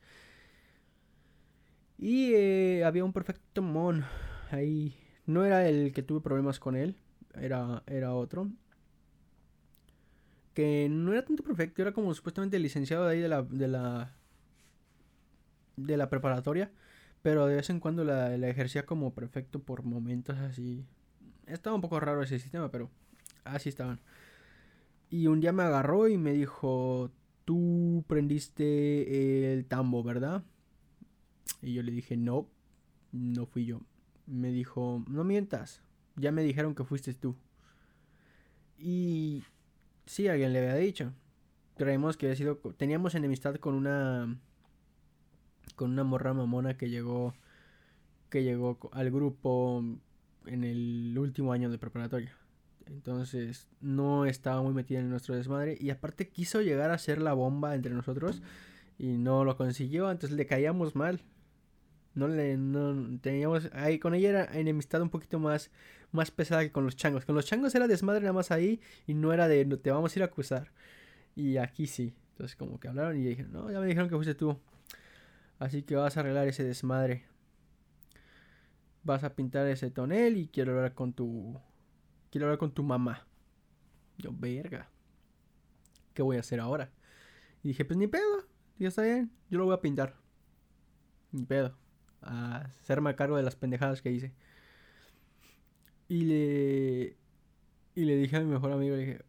Y eh, había un perfecto mon ahí. No era el que tuve problemas con él, era, era otro. Que no era tanto perfecto, era como supuestamente licenciado de ahí de la, de la, de la preparatoria. Pero de vez en cuando la, la ejercía como perfecto por momentos así. Estaba un poco raro ese sistema, pero así estaban. Y un día me agarró y me dijo, tú prendiste el tambo, ¿verdad? Y yo le dije, no, no fui yo. Me dijo, no mientas, ya me dijeron que fuiste tú. Y sí, alguien le había dicho. Creemos que ha sido, teníamos enemistad con una, con una morra mamona que llegó, que llegó al grupo en el último año de preparatoria. Entonces no estaba muy metida en nuestro desmadre. Y aparte quiso llegar a ser la bomba entre nosotros. Y no lo consiguió. Entonces le caíamos mal. No le no, teníamos ahí con ella era enemistad un poquito más más pesada que con los changos. Con los changos era desmadre nada más ahí y no era de te vamos a ir a acusar. Y aquí sí. Entonces como que hablaron y dije, "No, ya me dijeron que fuiste tú." Así que vas a arreglar ese desmadre. Vas a pintar ese tonel y quiero hablar con tu quiero hablar con tu mamá. Yo, verga. ¿Qué voy a hacer ahora? Y dije, pues ni pedo. Ya está bien. Yo lo voy a pintar. Ni pedo. A hacerme cargo de las pendejadas que hice. Y le. Y le dije a mi mejor amigo, le dije,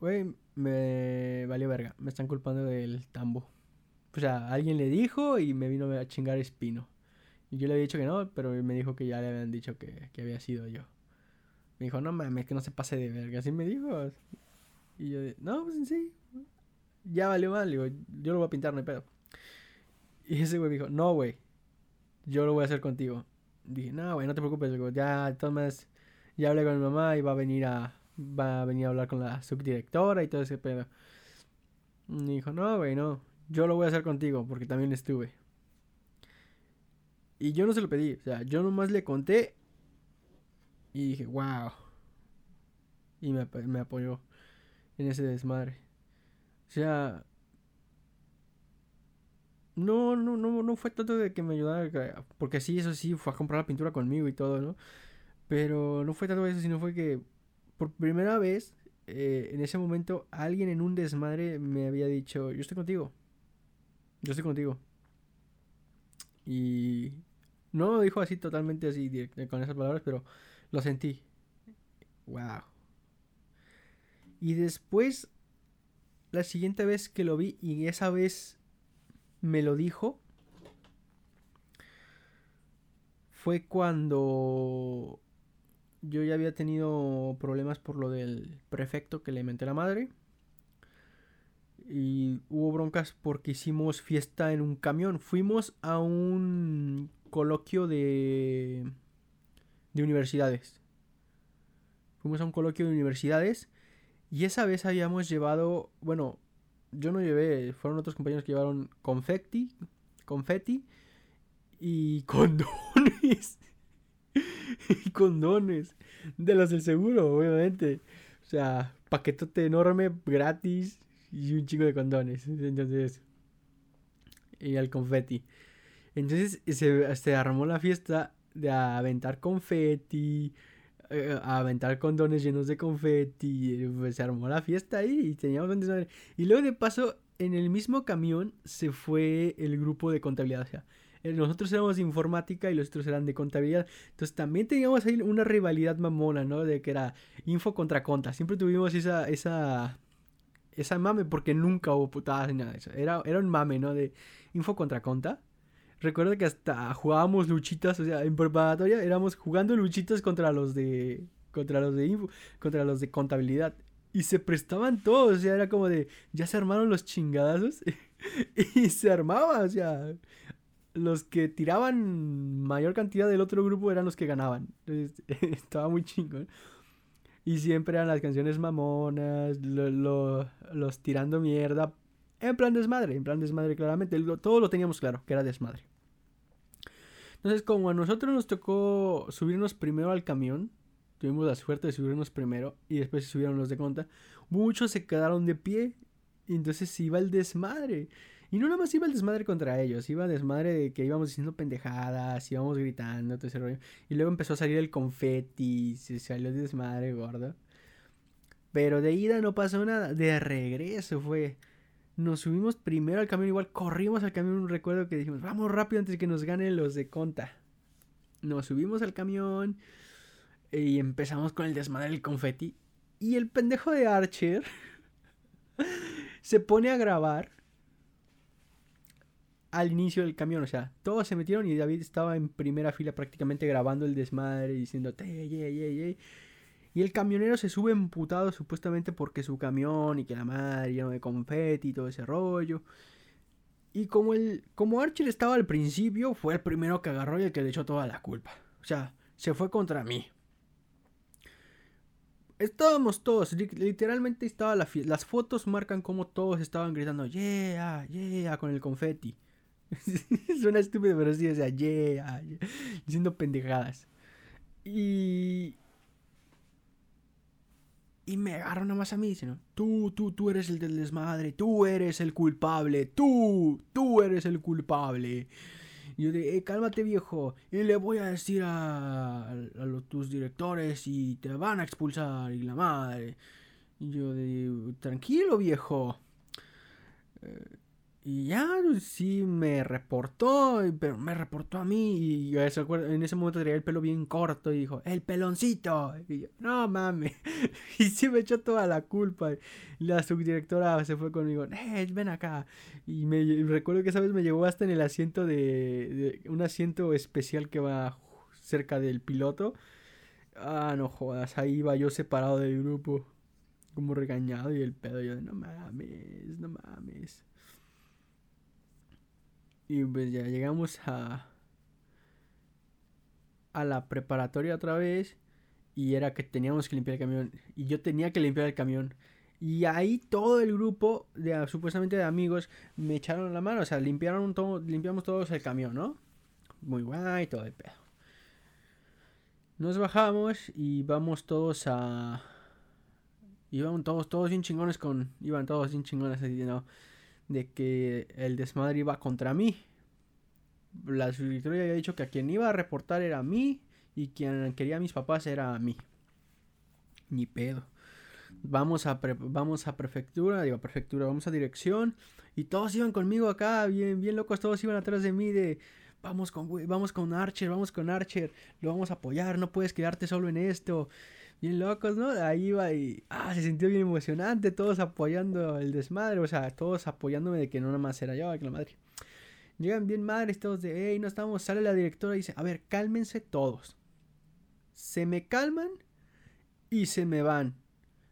güey, me valió verga. Me están culpando del tambo. O sea, alguien le dijo y me vino a chingar espino. Y yo le había dicho que no, pero me dijo que ya le habían dicho que, que había sido yo. Me dijo, no mames, que no se pase de verga. Así me dijo. Y yo, no, pues sí. Ya valió mal. Digo, yo lo voy a pintar, no hay pedo. Y ese güey me dijo, no, güey. Yo lo voy a hacer contigo. dije, no, güey, no te preocupes. Digo, ya, ya hablé con mi mamá y va a venir a, va a venir a hablar con la subdirectora y todo ese pedo. Me dijo, no, güey, no. Yo lo voy a hacer contigo porque también estuve. Y yo no se lo pedí. O sea, yo nomás le conté y dije, wow. Y me, me apoyó en ese desmadre. O sea, no, no, no, no fue tanto de que me ayudara, porque sí, eso sí, fue a comprar la pintura conmigo y todo, ¿no? Pero no fue tanto eso, sino fue que por primera vez, eh, en ese momento, alguien en un desmadre me había dicho, yo estoy contigo, yo estoy contigo. Y no lo dijo así totalmente así, con esas palabras, pero lo sentí. Wow. Y después, la siguiente vez que lo vi, y esa vez me lo dijo, fue cuando yo ya había tenido problemas por lo del prefecto que le menté la madre. Y hubo broncas porque hicimos fiesta en un camión. Fuimos a un coloquio de de universidades. Fuimos a un coloquio de universidades y esa vez habíamos llevado, bueno, yo no llevé, fueron otros compañeros que llevaron confetti, confeti y condones. Y condones. De los del seguro, obviamente. O sea, paquetote enorme, gratis y un chico de condones. Entonces, y al confeti. Entonces se, se armó la fiesta de aventar confeti, eh, a aventar condones llenos de confeti. Pues se armó la fiesta ahí y teníamos Y luego de paso, en el mismo camión se fue el grupo de contabilidad. O sea, eh, nosotros éramos de informática y los otros eran de contabilidad. Entonces también teníamos ahí una rivalidad mamona, ¿no? De que era info contra conta. Siempre tuvimos esa, esa, esa mame porque nunca hubo putadas ni nada de eso. Era, era un mame, ¿no? De info contra conta. Recuerdo que hasta jugábamos luchitas, o sea, en preparatoria éramos jugando luchitas contra los de contra los de info, contra los de contabilidad y se prestaban todos, o sea, era como de ya se armaron los chingadazos y se armaba, o sea, los que tiraban mayor cantidad del otro grupo eran los que ganaban. Estaba muy chingón. Y siempre eran las canciones mamonas, los tirando mierda. En plan desmadre, en plan desmadre claramente. Todo lo teníamos claro, que era desmadre. Entonces, como a nosotros nos tocó subirnos primero al camión, tuvimos la suerte de subirnos primero y después subieron los de conta, muchos se quedaron de pie y entonces iba el desmadre. Y no nada más iba el desmadre contra ellos, iba el desmadre de que íbamos diciendo pendejadas, íbamos gritando, todo ese rollo. Y luego empezó a salir el confeti, se salió el desmadre gordo. Pero de ida no pasó nada, de regreso fue nos subimos primero al camión, igual corrimos al camión, un recuerdo que dijimos, vamos rápido antes que nos ganen los de conta. Nos subimos al camión y empezamos con el desmadre del confeti. Y el pendejo de Archer se pone a grabar al inicio del camión. O sea, todos se metieron y David estaba en primera fila prácticamente grabando el desmadre, diciendo, hey, hey, hey, y el camionero se sube emputado supuestamente porque su camión y que la madre lleno de confeti y todo ese rollo. Y como el como Archer estaba al principio, fue el primero que agarró y el que le echó toda la culpa. O sea, se fue contra mí. Estábamos todos, literalmente estaba la Las fotos marcan como todos estaban gritando, yeah, yeah, con el confeti. Suena estúpido, pero sí, o sea, yeah, yeah, diciendo pendejadas. Y y me agarró nomás a mí, diciendo, tú, tú, tú eres el del desmadre, tú eres el culpable, tú, tú eres el culpable. Y yo de, eh, cálmate viejo, y le voy a decir a, a, los, tus directores y te van a expulsar y la madre. Y yo de, tranquilo viejo. Eh, y ya, sí me reportó, pero me reportó a mí. Y en ese momento tenía el pelo bien corto y dijo, el peloncito. Y yo, no mames. Y sí me echó toda la culpa. La subdirectora se fue conmigo, eh, ven acá. Y me recuerdo que esa vez me llevó hasta en el asiento de, de un asiento especial que va cerca del piloto. Ah, no jodas, ahí iba yo separado del grupo. Como regañado y el pedo yo no mames, no mames. Y pues ya llegamos a, a la preparatoria otra vez. Y era que teníamos que limpiar el camión. Y yo tenía que limpiar el camión. Y ahí todo el grupo, de, supuestamente de amigos, me echaron la mano. O sea, limpiaron todo, limpiamos todos el camión, ¿no? Muy guay, todo el pedo. Nos bajamos y vamos todos a... Iban todos, todos bien chingones con... Iban todos bien chingones así, ¿no? De que el desmadre iba contra mí. La subdirectora había dicho que a quien iba a reportar era a mí y quien quería a mis papás era a mí. Ni pedo. Vamos a, vamos a prefectura, digo prefectura, vamos a dirección y todos iban conmigo acá, bien, bien locos, todos iban atrás de mí de vamos con, vamos con Archer, vamos con Archer, lo vamos a apoyar, no puedes quedarte solo en esto bien locos, ¿no? Ahí iba y ah, se sintió bien emocionante, todos apoyando el desmadre, o sea, todos apoyándome de que no nada más era yo, que la madre. Llegan bien madres todos de, hey, no estamos, sale la directora y dice, a ver, cálmense todos. Se me calman y se me van.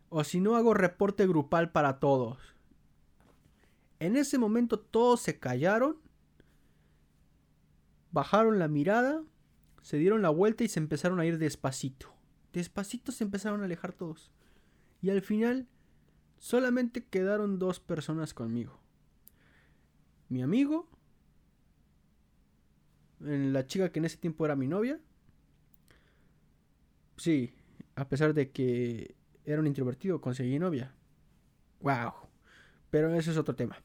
O si no, hago reporte grupal para todos. En ese momento todos se callaron, bajaron la mirada, se dieron la vuelta y se empezaron a ir despacito. Despacito se empezaron a alejar todos. Y al final solamente quedaron dos personas conmigo. Mi amigo la chica que en ese tiempo era mi novia. Sí, a pesar de que era un introvertido, conseguí novia. Wow. Pero ese es otro tema.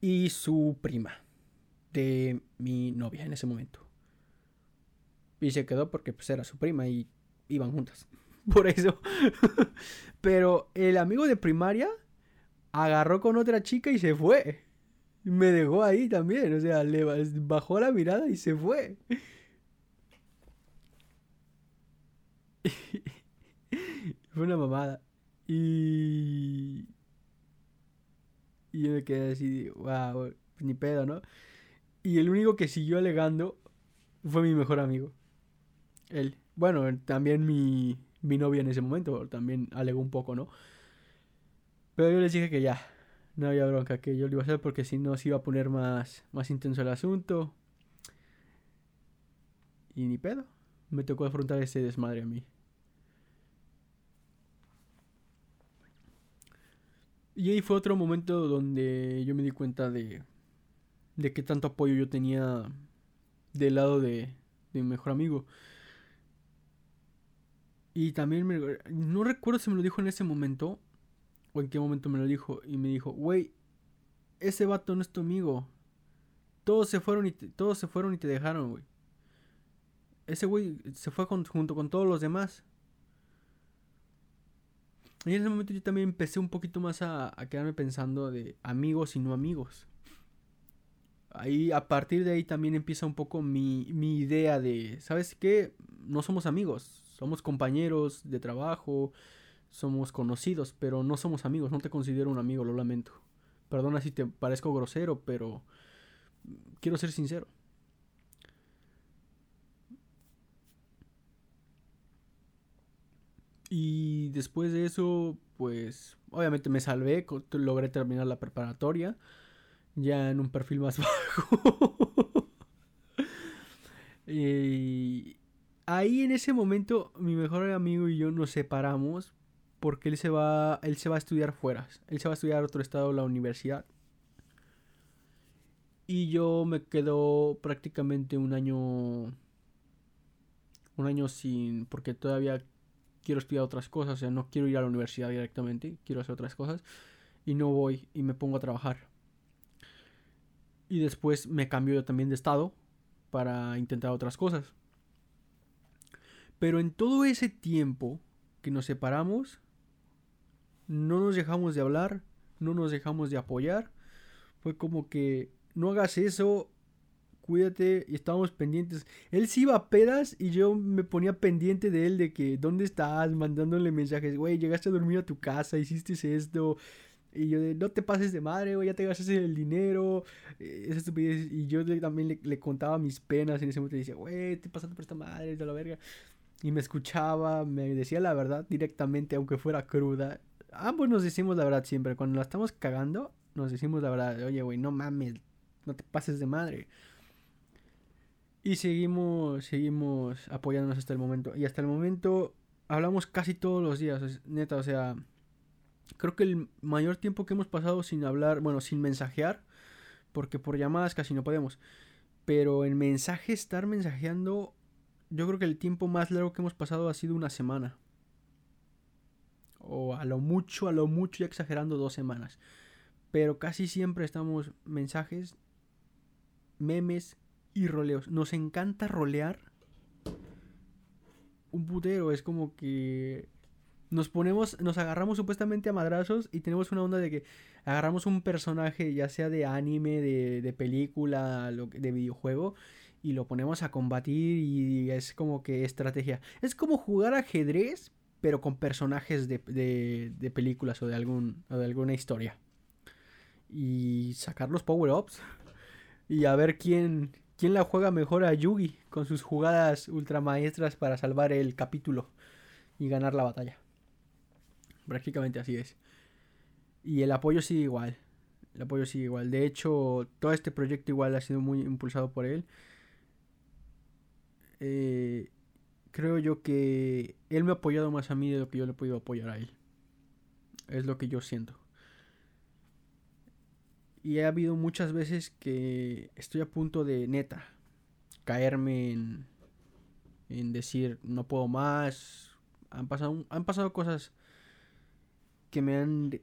Y su prima de mi novia en ese momento. Y se quedó porque pues era su prima y iban juntas. Por eso. Pero el amigo de primaria agarró con otra chica y se fue. Me dejó ahí también. O sea, le bajó la mirada y se fue. fue una mamada. Y. Y yo me quedé así, wow, ni pedo, ¿no? Y el único que siguió alegando fue mi mejor amigo. Él. Bueno, también mi, mi novia en ese momento también alegó un poco, ¿no? Pero yo les dije que ya, no había bronca, que yo lo iba a hacer porque si no se iba a poner más, más intenso el asunto. Y ni pedo, me tocó afrontar ese desmadre a mí. Y ahí fue otro momento donde yo me di cuenta de, de qué tanto apoyo yo tenía del lado de, de mi mejor amigo. Y también me, no recuerdo si me lo dijo en ese momento o en qué momento me lo dijo. Y me dijo, güey, ese vato no es tu amigo. Todos se fueron y te, todos se fueron y te dejaron, güey. Ese güey se fue junto con todos los demás. Y en ese momento yo también empecé un poquito más a, a quedarme pensando de amigos y no amigos. Ahí, a partir de ahí también empieza un poco mi, mi idea de, ¿sabes qué? No somos amigos, somos compañeros de trabajo, somos conocidos, pero no somos amigos. No te considero un amigo, lo lamento. Perdona si te parezco grosero, pero quiero ser sincero. Y después de eso, pues obviamente me salvé, logré terminar la preparatoria, ya en un perfil más bajo. y, ahí en ese momento mi mejor amigo y yo nos separamos porque él se va, él se va a estudiar fuera. Él se va a estudiar a otro estado, la universidad. Y yo me quedo prácticamente un año un año sin porque todavía quiero estudiar otras cosas, o sea, no quiero ir a la universidad directamente, quiero hacer otras cosas y no voy y me pongo a trabajar. Y después me cambio yo también de estado para intentar otras cosas. Pero en todo ese tiempo que nos separamos, no nos dejamos de hablar, no nos dejamos de apoyar. Fue como que no hagas eso, cuídate y estábamos pendientes. Él sí iba a pedas y yo me ponía pendiente de él de que, ¿dónde estás? Mandándole mensajes, güey, llegaste a dormir a tu casa, hiciste esto. Y yo no te pases de madre, güey, ya te gastas el dinero. Eh, estupidez. Y yo también le, contaba mis penas en ese momento. Y decía, güey, te pasaste por esta madre, de la verga y me escuchaba, me decía la verdad directamente, aunque fuera cruda. Ambos nos decimos la verdad siempre. Cuando la estamos cagando, nos decimos la verdad. Oye, güey, no mames, no te pases de madre. Y seguimos, seguimos apoyándonos hasta el momento. Y hasta el momento hablamos casi todos los días, neta, o sea, creo que el mayor tiempo que hemos pasado sin hablar, bueno, sin mensajear, porque por llamadas casi no podemos, pero en mensaje estar mensajeando yo creo que el tiempo más largo que hemos pasado ha sido una semana. O a lo mucho, a lo mucho, ya exagerando dos semanas. Pero casi siempre estamos mensajes, memes y roleos. Nos encanta rolear. Un putero, es como que nos ponemos, nos agarramos supuestamente a madrazos y tenemos una onda de que agarramos un personaje, ya sea de anime, de, de película, de videojuego, y lo ponemos a combatir y es como que estrategia. Es como jugar ajedrez, pero con personajes de, de, películas o de, algún, de alguna historia. Y sacar los power-ups. Y a ver quién, quién la juega mejor a Yugi con sus jugadas ultramaestras para salvar el capítulo y ganar la batalla. Prácticamente así es. Y el apoyo sigue igual. El apoyo sigue igual. De hecho, todo este proyecto igual ha sido muy impulsado por él. Eh, creo yo que él me ha apoyado más a mí de lo que yo le he podido apoyar a él. Es lo que yo siento. Y ha habido muchas veces que estoy a punto de neta caerme en, en decir no puedo más. Han pasado, han pasado cosas que me han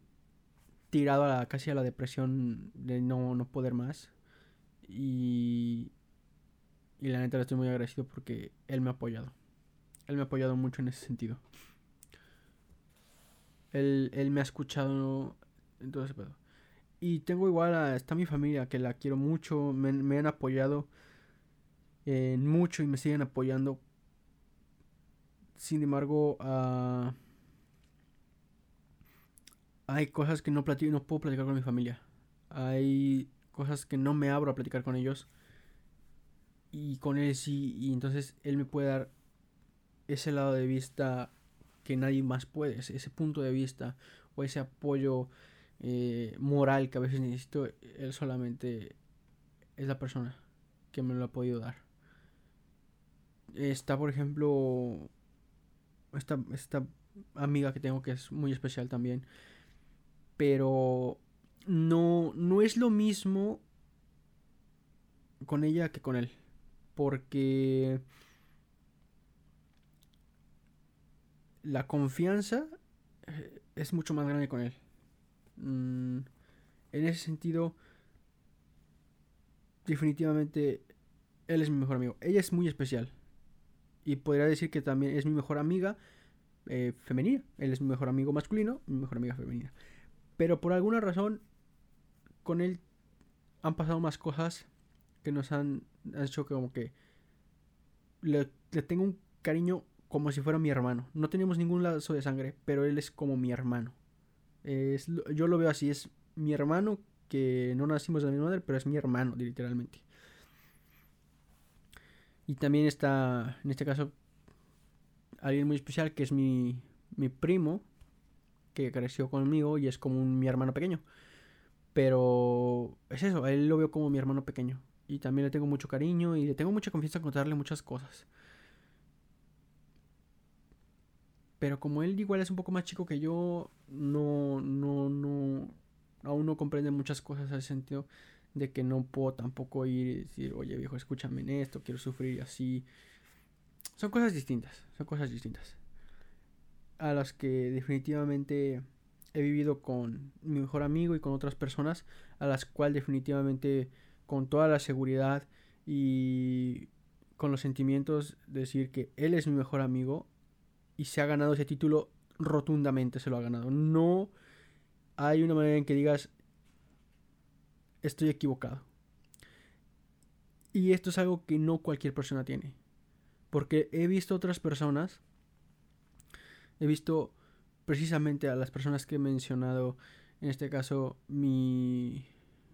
tirado a la, casi a la depresión de no, no poder más. Y, y la neta le estoy muy agradecido porque él me ha apoyado. Él me ha apoyado mucho en ese sentido. Él, él me ha escuchado en todo ese pedo. Y tengo igual a, está mi familia que la quiero mucho, me, me han apoyado en mucho y me siguen apoyando. Sin embargo, uh, hay cosas que no, platico, no puedo platicar con mi familia. Hay cosas que no me abro a platicar con ellos. Y con él sí, y entonces él me puede dar ese lado de vista que nadie más puede, ese punto de vista o ese apoyo eh, moral que a veces necesito, él solamente es la persona que me lo ha podido dar. Está, por ejemplo, esta, esta amiga que tengo que es muy especial también, pero no, no es lo mismo con ella que con él, porque la confianza eh, es mucho más grande con él. Mm, en ese sentido, definitivamente, él es mi mejor amigo. Ella es muy especial. Y podría decir que también es mi mejor amiga eh, femenina. Él es mi mejor amigo masculino, mi mejor amiga femenina. Pero por alguna razón, con él han pasado más cosas que nos han, hecho como que le, le tengo un cariño como si fuera mi hermano. No tenemos ningún lazo de sangre, pero él es como mi hermano. Es, yo lo veo así, es mi hermano que no nacimos de la misma madre, pero es mi hermano, literalmente. Y también está, en este caso, alguien muy especial que es mi, mi primo, que creció conmigo y es como un, mi hermano pequeño. Pero es eso, él lo veo como mi hermano pequeño. Y también le tengo mucho cariño y le tengo mucha confianza en contarle muchas cosas. Pero como él igual es un poco más chico que yo, no, no, no, aún no comprende muchas cosas al sentido de que no puedo tampoco ir y decir, oye viejo, escúchame en esto, quiero sufrir así. Son cosas distintas, son cosas distintas. A las que definitivamente he vivido con mi mejor amigo y con otras personas, a las cuales definitivamente con toda la seguridad y con los sentimientos decir que él es mi mejor amigo y se ha ganado ese título rotundamente, se lo ha ganado. No hay una manera en que digas, estoy equivocado. Y esto es algo que no cualquier persona tiene. Porque he visto otras personas, he visto precisamente a las personas que he mencionado, en este caso mi,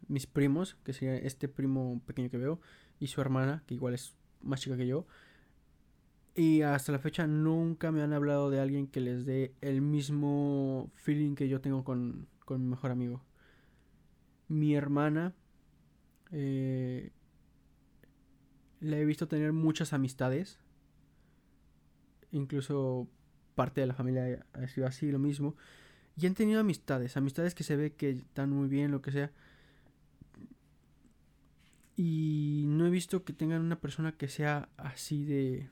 mis primos, que sería este primo pequeño que veo, y su hermana, que igual es más chica que yo, y hasta la fecha nunca me han hablado de alguien que les dé el mismo feeling que yo tengo con, con mi mejor amigo. Mi hermana eh, la he visto tener muchas amistades. Incluso parte de la familia ha sido así, lo mismo. Y han tenido amistades, amistades que se ve que están muy bien, lo que sea. Y no he visto que tengan una persona que sea así de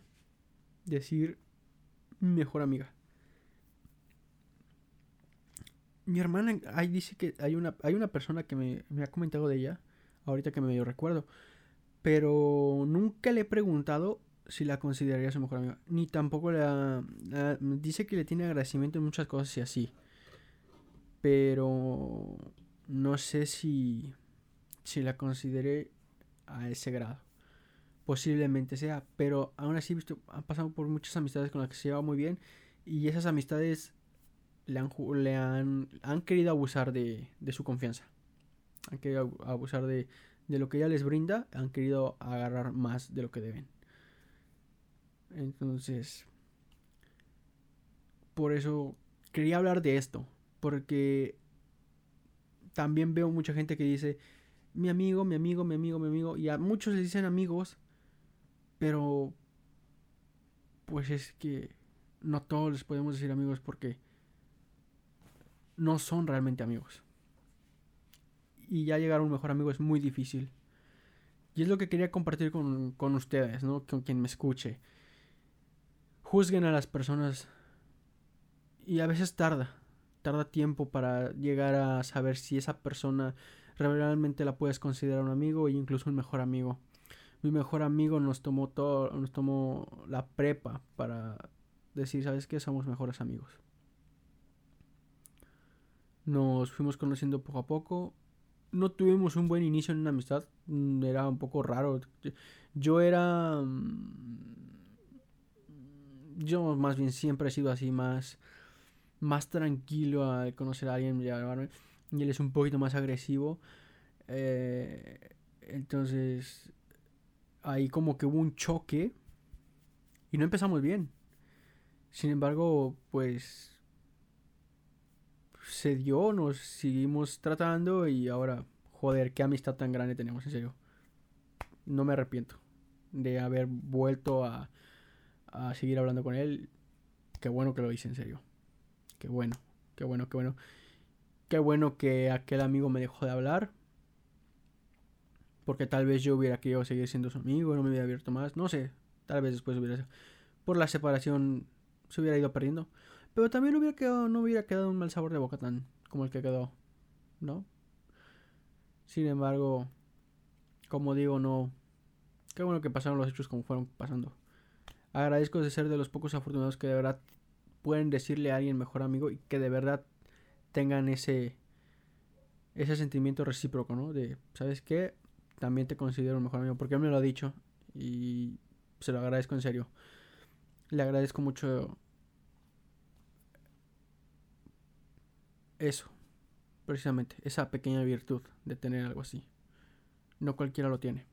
decir mejor amiga. Mi hermana ahí dice que hay una, hay una persona que me, ha comentado de ella, ahorita que me dio recuerdo, pero nunca le he preguntado si la consideraría su mejor amiga, ni tampoco la, dice que le tiene agradecimiento en muchas cosas y así, pero no sé si, si la consideré a ese grado posiblemente sea, pero aún así visto, han pasado por muchas amistades con las que se lleva muy bien y esas amistades le han, le han, han querido abusar de, de, su confianza, han querido abusar de, de lo que ella les brinda, han querido agarrar más de lo que deben. Entonces, por eso quería hablar de esto, porque también veo mucha gente que dice, mi amigo, mi amigo, mi amigo, mi amigo, y a muchos les dicen amigos, pero, pues es que no todos les podemos decir amigos porque no son realmente amigos. y ya llegar a un mejor amigo es muy difícil. Y es lo que quería compartir con, con ustedes, ¿no? Con quien me escuche. Juzguen a las personas y a veces tarda, tarda tiempo para llegar a saber si esa persona realmente la puedes considerar un amigo e incluso un mejor amigo. Mi mejor amigo nos tomó todo, nos tomó la prepa para decir, ¿sabes qué? Somos mejores amigos. Nos fuimos conociendo poco a poco. No tuvimos un buen inicio en una amistad. Mm, era un poco raro. Yo era... Mm, yo más bien siempre he sido así más... Más tranquilo al conocer a alguien. Y él es un poquito más agresivo. Eh, entonces... Ahí como que hubo un choque. Y no empezamos bien. Sin embargo, pues se dio, nos seguimos tratando y ahora, joder, qué amistad tan grande tenemos, en serio. No me arrepiento de haber vuelto a, a seguir hablando con él. Qué bueno que lo hice, en serio. Qué bueno, qué bueno, qué bueno. Qué bueno que aquel amigo me dejó de hablar. Porque tal vez yo hubiera querido seguir siendo su amigo, no me hubiera abierto más. No sé, tal vez después hubiera... Por la separación se hubiera ido perdiendo. Pero también hubiera quedado, no hubiera quedado un mal sabor de boca tan como el que quedó, ¿no? Sin embargo, como digo, no. Qué bueno que pasaron los hechos como fueron pasando. Agradezco de ser de los pocos afortunados que de verdad pueden decirle a alguien mejor amigo y que de verdad tengan ese ese sentimiento recíproco, ¿no? De, ¿sabes qué? También te considero un mejor amigo porque él me lo ha dicho y se lo agradezco en serio. Le agradezco mucho eso, precisamente, esa pequeña virtud de tener algo así. No cualquiera lo tiene.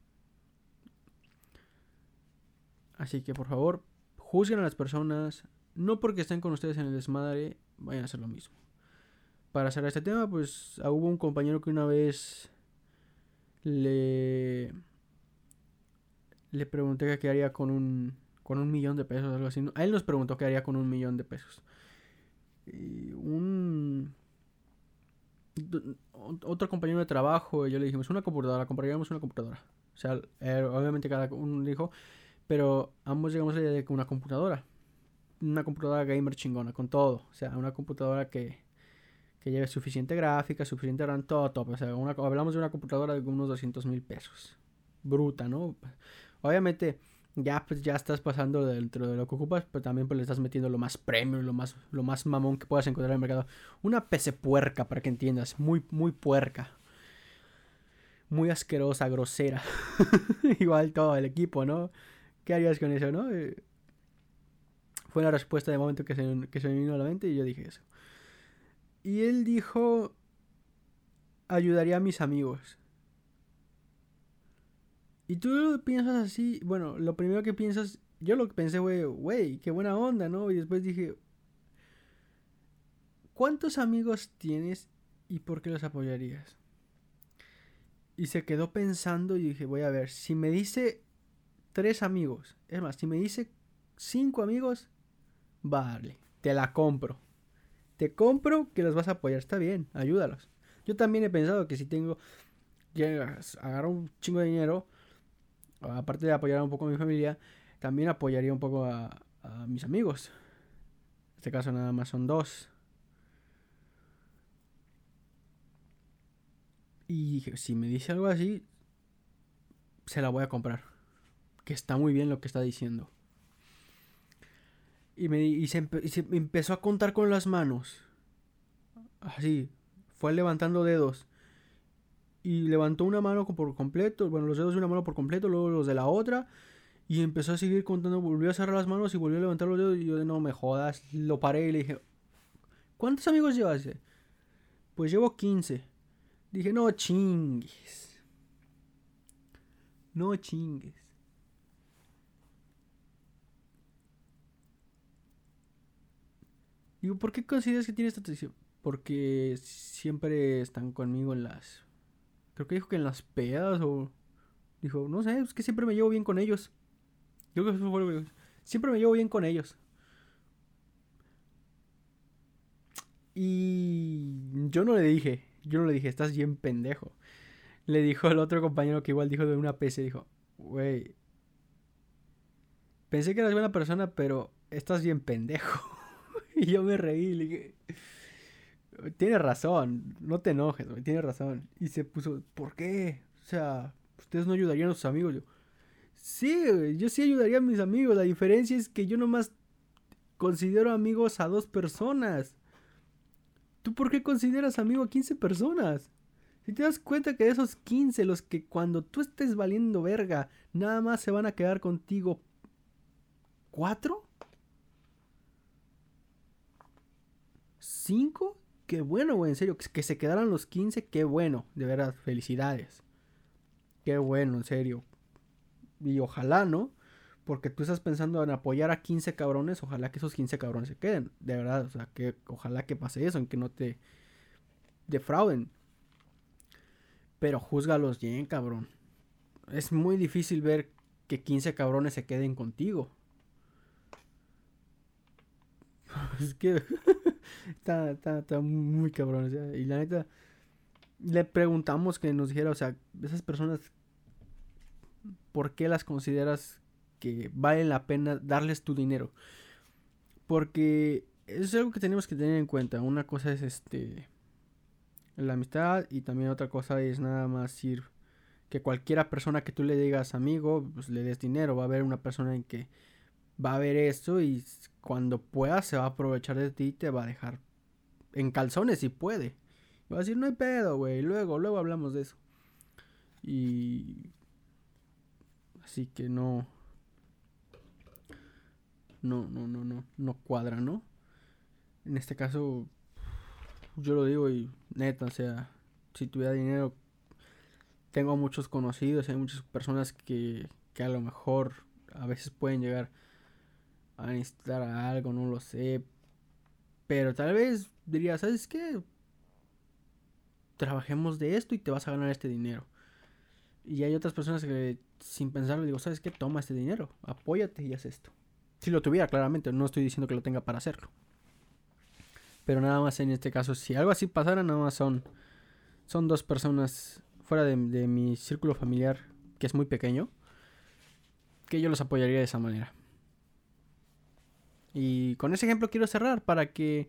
Así que por favor, juzguen a las personas, no porque estén con ustedes en el desmadre, vayan a hacer lo mismo. Para cerrar este tema, pues ah, hubo un compañero que una vez le le pregunté qué haría con un con un millón de pesos, algo así. A él nos preguntó qué haría con un millón de pesos. Y un otro compañero de trabajo, y yo le dijimos, una computadora, compraríamos una computadora. O sea, obviamente cada uno dijo, pero ambos llegamos a la idea de que una computadora. Una computadora gamer chingona, con todo. O sea, una computadora que, que lleve suficiente gráfica, suficiente RAM, todo, todo. O sea, hablamos de una computadora de unos 200 mil pesos. Bruta, ¿no? Obviamente ya pues ya estás pasando dentro de lo que ocupas, pero también pues le estás metiendo lo más premium, lo más, lo más mamón que puedas encontrar en el mercado. Una PC puerca, para que entiendas, muy, muy puerca. Muy asquerosa, grosera. Igual todo el equipo, ¿no? ¿Qué harías con eso, no? Eh, fue la respuesta de momento que se me vino a la mente y yo dije eso. Y él dijo, ayudaría a mis amigos. Y tú piensas así, bueno, lo primero que piensas, yo lo que pensé fue, güey, qué buena onda, ¿no? Y después dije, ¿cuántos amigos tienes y por qué los apoyarías? Y se quedó pensando y dije, voy a ver, si me dice tres amigos, es más, si me dice cinco amigos, vale, te la compro. Te compro que los vas a apoyar, está bien, ayúdalos. Yo también he pensado que si tengo, llegas, agarro un chingo de dinero, aparte de apoyar un poco a mi familia, también apoyaría un poco a, mis amigos. En este caso nada más son dos. Y si me dice algo así, se la voy a comprar. Que está muy bien lo que está diciendo. Y, me, y se, empezó a contar con las manos. Así. Fue levantando dedos y levantó una mano por completo, bueno, los dedos de una mano por completo, luego los de la otra, y empezó a seguir contando, volvió a cerrar las manos y volvió a levantar los dedos, y yo, no me jodas, lo paré y le dije, ¿cuántos amigos llevas? Pues llevo 15. Dije, no chingues. No chingues. Digo, ¿por qué consideras que tiene esta tradición? Porque siempre están conmigo en las Creo que dijo que en las pedas o... Dijo, no sé, es que siempre me llevo bien con ellos. Creo que eso fue lo que... Siempre me llevo bien con ellos. Y yo no le dije, Yo no le dije, estás bien pendejo. Le dijo el otro compañero que igual dijo de una PC, dijo, güey, pensé que eras buena persona, pero estás bien pendejo. y yo me reí, le dije, tienes razón, no te enojes, güey, tienes razón. Y se puso, ¿por qué? O sea, ustedes no ayudarían a sus amigos. Yo, sí, yo sí ayudaría a mis amigos. La diferencia es que yo nomás considero amigos a dos personas. ¿Tú por qué consideras amigo a 15 personas? Si te das cuenta que de esos 15, los que cuando tú estés valiendo verga, nada más se van a quedar contigo. ¿Cuatro? ¿Cinco? Qué bueno, güey, en serio. Que se quedaran los 15, qué bueno. De verdad, felicidades. Qué bueno, en serio. Y ojalá, ¿no? Porque tú estás pensando en apoyar a 15 cabrones, ojalá que esos 15 cabrones se queden. De verdad, o sea, que ojalá que pase eso, en que no te defrauden. Pero juzgalos bien, cabrón. Es muy difícil ver que 15 cabrones se queden contigo. es que está, está, muy cabrón. y la neta, le preguntamos que nos dijera, o sea, esas personas, ¿por qué las consideras que vale la pena darles tu dinero. Porque es algo que tenemos que tener en cuenta. Una cosa es este la amistad y también otra cosa es nada más ir que cualquiera persona que tú le digas amigo, pues le des dinero, va a haber una persona en que va a ver esto y cuando pueda se va a aprovechar de ti y te va a dejar en calzones si puede. Va a decir, no hay pedo, güey, luego, luego hablamos de eso. Y... Así que no, no, no, no, no, no cuadra, ¿no? En este caso, yo lo digo y neta, o sea, si tuviera dinero, tengo muchos conocidos, hay muchas personas que, que a lo mejor a veces pueden llegar a necesitar algo, no lo sé. Pero tal vez diría, ¿sabes qué? Trabajemos de esto y te vas a ganar este dinero. Y hay otras personas que sin pensarlo digo, ¿sabes qué? Toma este dinero, apóyate y haz esto. Si lo tuviera, claramente, no estoy diciendo que lo tenga para hacerlo. Pero nada más en este caso, si algo así pasara, nada más son, son dos personas fuera de, mi círculo familiar, que es muy pequeño, que yo los apoyaría de esa manera. Y con ese ejemplo quiero cerrar para que,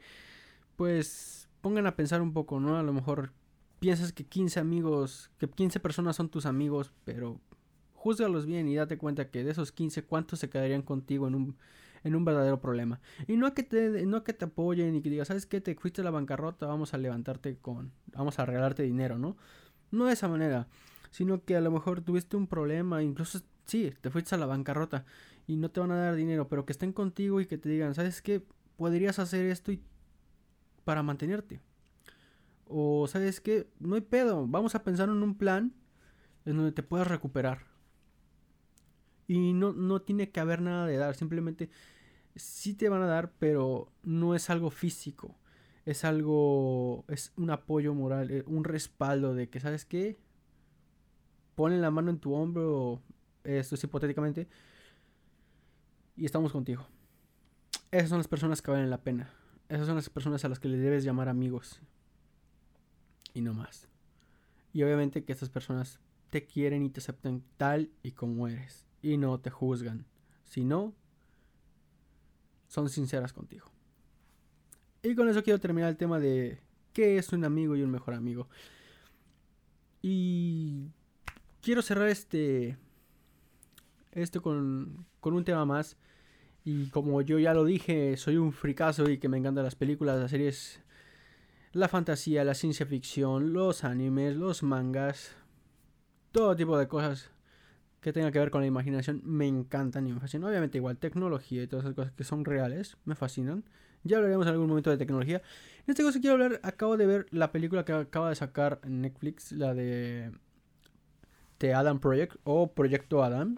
pues, pongan a pensar un poco, ¿no? A lo mejor piensas que 15 amigos, que 15 personas son tus amigos, pero júzgalos bien y date cuenta que de esos 15, ¿cuántos se quedarían contigo en un, en un verdadero problema? Y no que te, no que te apoyen y que digas, ¿sabes qué? Te fuiste a la bancarrota, vamos a levantarte con, vamos a regalarte dinero, ¿no? No de esa manera, sino que a lo mejor tuviste un problema, incluso, sí, te fuiste a la bancarrota y no te van a dar dinero, pero que estén contigo y que te digan, ¿sabes qué? Podrías hacer esto y para mantenerte. O sabes qué, no hay pedo, vamos a pensar en un plan en donde te puedas recuperar. Y no, no tiene que haber nada de dar, simplemente sí te van a dar, pero no es algo físico. Es algo, es un apoyo moral, eh, un respaldo de que, ¿sabes qué? Ponen la mano en tu hombro, esto es hipotéticamente, y estamos contigo. Esas son las personas que valen la pena. Esas son las personas a las que le debes llamar amigos. Y no más. Y obviamente que estas personas te quieren y te aceptan tal y como eres y no te juzgan. Si no, son sinceras contigo. Y con eso quiero terminar el tema de qué es un amigo y un mejor amigo. Y quiero cerrar este esto con, con un tema más. Y como yo ya lo dije, soy un fricazo y que me encantan las películas, las series, la fantasía, la ciencia ficción, los animes, los mangas, todo tipo de cosas que tenga que ver con la imaginación me encantan y me fascinan. Obviamente igual tecnología y todas esas cosas que son reales me fascinan. Ya hablaremos en algún momento de tecnología. En este caso quiero hablar, acabo de ver la película que acaba de sacar Netflix, la de The Adam Project o Proyecto Adam.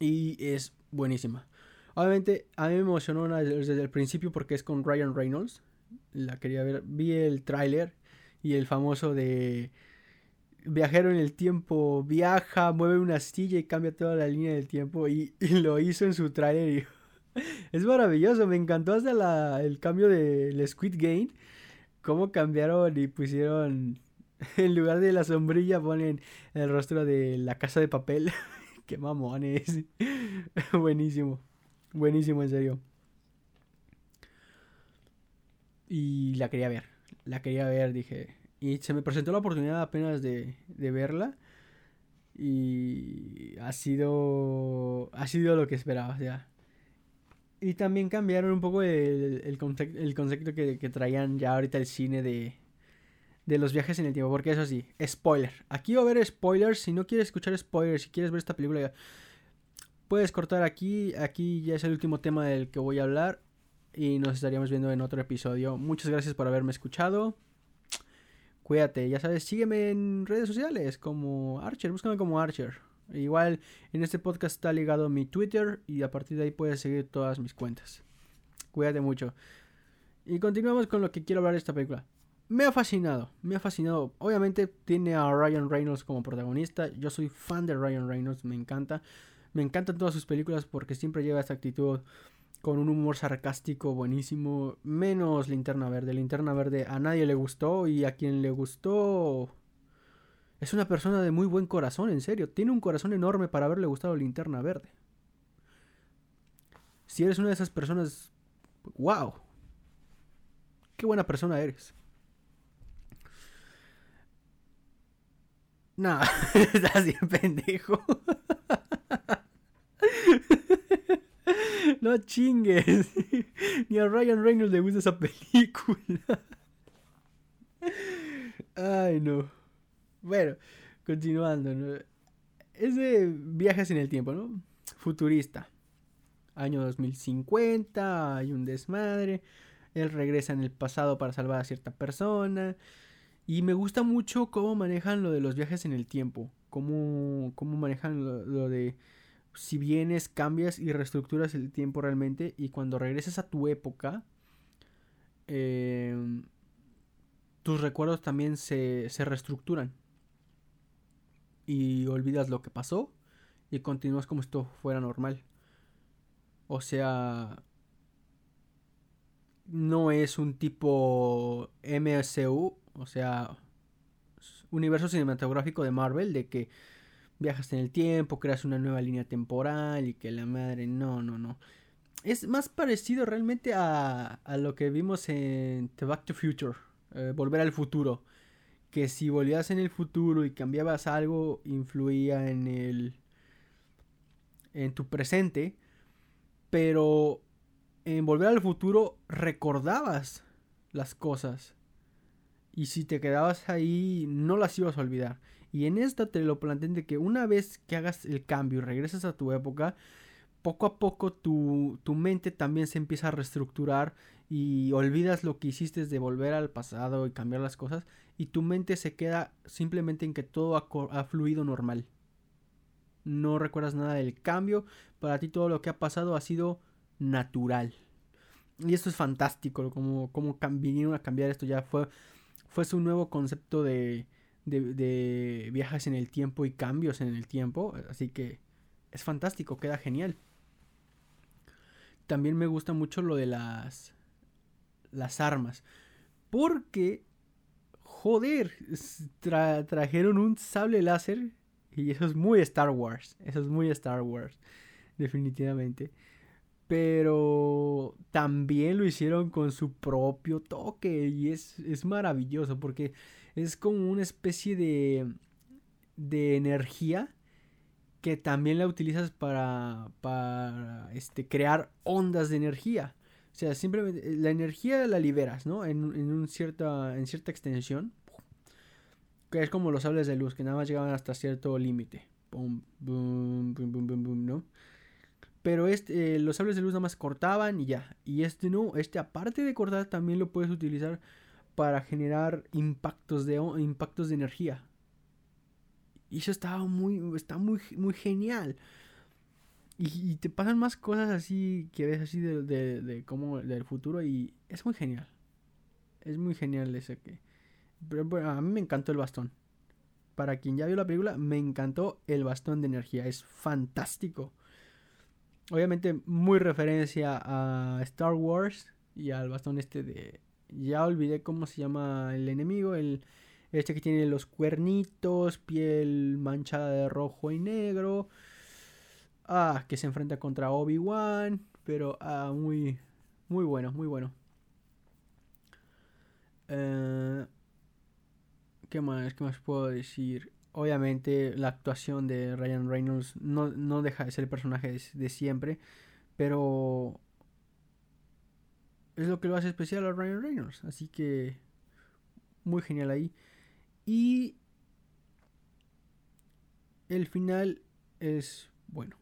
Y es buenísima. Obviamente a mí me emocionó desde el principio porque es con Ryan Reynolds. La quería ver. Vi el tráiler y el famoso de viajero en el tiempo viaja, mueve una astilla y cambia toda la línea del tiempo y, lo hizo en su trailer y es maravilloso, me encantó hasta el cambio del Squid Game cómo cambiaron y pusieron en lugar de la sombrilla ponen el rostro de la casa de papel. Qué mamones. Buenísimo. Buenísimo, en serio. Y la quería ver. La quería ver, dije. Y se me presentó la oportunidad apenas de, de verla. Y ha sido. Ha sido lo que esperaba, o sea. Y también cambiaron un poco el, el, concepto, el concepto que, que traían ya ahorita el cine de, de los viajes en el tiempo. Porque eso sí, spoiler. Aquí va a haber spoilers. Si no quieres escuchar spoilers, si quieres ver esta película, puedes cortar aquí. Aquí ya es el último tema del que voy a hablar. Y nos estaríamos viendo en otro episodio. Muchas gracias por haberme escuchado. Cuídate, ya sabes, sígueme en redes sociales como Archer, búscame como Archer. Igual en este podcast está ligado mi Twitter y a partir de ahí puedes seguir todas mis cuentas. Cuídate mucho. Y continuamos con lo que quiero hablar de esta película. Me ha fascinado, me ha fascinado. Obviamente tiene a Ryan Reynolds como protagonista. Yo soy fan de Ryan Reynolds, me encanta. Me encantan todas sus películas porque siempre lleva esta actitud con un humor sarcástico buenísimo. Menos Linterna Verde. Linterna Verde a nadie le gustó y a quien le gustó... Es una persona de muy buen corazón, en serio. Tiene un corazón enorme para haberle gustado Linterna Verde. Si eres una de esas personas... ¡Wow! ¡Qué buena persona eres! No, estás bien pendejo. no chingues. Ni a Ryan Reynolds le gusta esa película. Ay, no. Bueno, continuando. ¿no? Es de viajes en el tiempo, ¿no? Futurista. Año 2050, hay un desmadre. Él regresa en el pasado para salvar a cierta persona. Y me gusta mucho cómo manejan lo de los viajes en el tiempo. Cómo, cómo manejan lo, de si vienes, cambias y reestructuras el tiempo realmente. Y cuando regresas a tu época, em, tus recuerdos también se, se reestructuran. Y olvidas lo que pasó y continúas como si fuera normal. O sea, no es un tipo MSU o sea, universo cinematográfico de Marvel, de que viajas en el tiempo, creas una nueva línea temporal y que la madre, no, no, no. Es más parecido realmente a, a lo que vimos en The Back to Future, eh, Volver al Futuro. Que si volvías en el futuro y cambiabas algo, influía en el. en tu presente. Pero en Volver al Futuro recordabas las cosas. Y si te quedabas ahí, no las ibas a olvidar. Y en esta te lo plantean de que una vez que hagas el cambio y regresas a tu época, poco a poco tu, tu, mente también se empieza a reestructurar y olvidas lo que hiciste de volver al pasado y cambiar las cosas y tu mente se queda simplemente en que todo ha, ha fluido normal. No recuerdas nada del cambio, para ti todo lo que ha pasado ha sido natural. Y esto es fantástico, como, como vinieron a cambiar esto ya fue fue su nuevo concepto de, de, viajes en el tiempo y cambios en el tiempo. Así que es fantástico, queda genial. También me gusta mucho lo de las, las armas. Porque, joder, trajeron un sable láser. Y eso es muy Star Wars. Eso es muy Star Wars. Definitivamente pero también lo hicieron con su propio toque y es, es maravilloso porque es como una especie de, de energía que también la utilizas para, para este, crear ondas de energía. O sea, simplemente eh, la energía la liberas, ¿no? En, en, un cierta, en cierta extensión. Que es como los sables de luz, que nada más llegaban hasta cierto límite. Boom. Pero este, eh, los sables de luz nada más cortaban y ya. Y este no, este aparte de cortar también lo puedes utilizar para generar impactos de, impactos de energía. Y eso estaba muy, está muy, muy genial. Y, te pasan más cosas así que ves así de, de, de del futuro y es muy genial. Es muy genial ese que... Pero bueno, a mí me encantó el bastón. Para quien ya vio la película, me encantó el bastón de energía. Es fantástico obviamente muy referencia a Star Wars y al bastón este de ya olvidé cómo se llama el enemigo, el este que tiene los cuernitos, piel manchada de rojo y negro. Ah, que se enfrenta contra Obi-Wan, pero ah, muy muy bueno, muy bueno. Eh, ¿Qué más? ¿Qué más puedo decir? Obviamente la actuación de Ryan Reynolds no, deja de ser el personaje de, siempre, pero es lo que lo hace especial a Ryan Reynolds. Así que muy genial ahí. Y el final es bueno.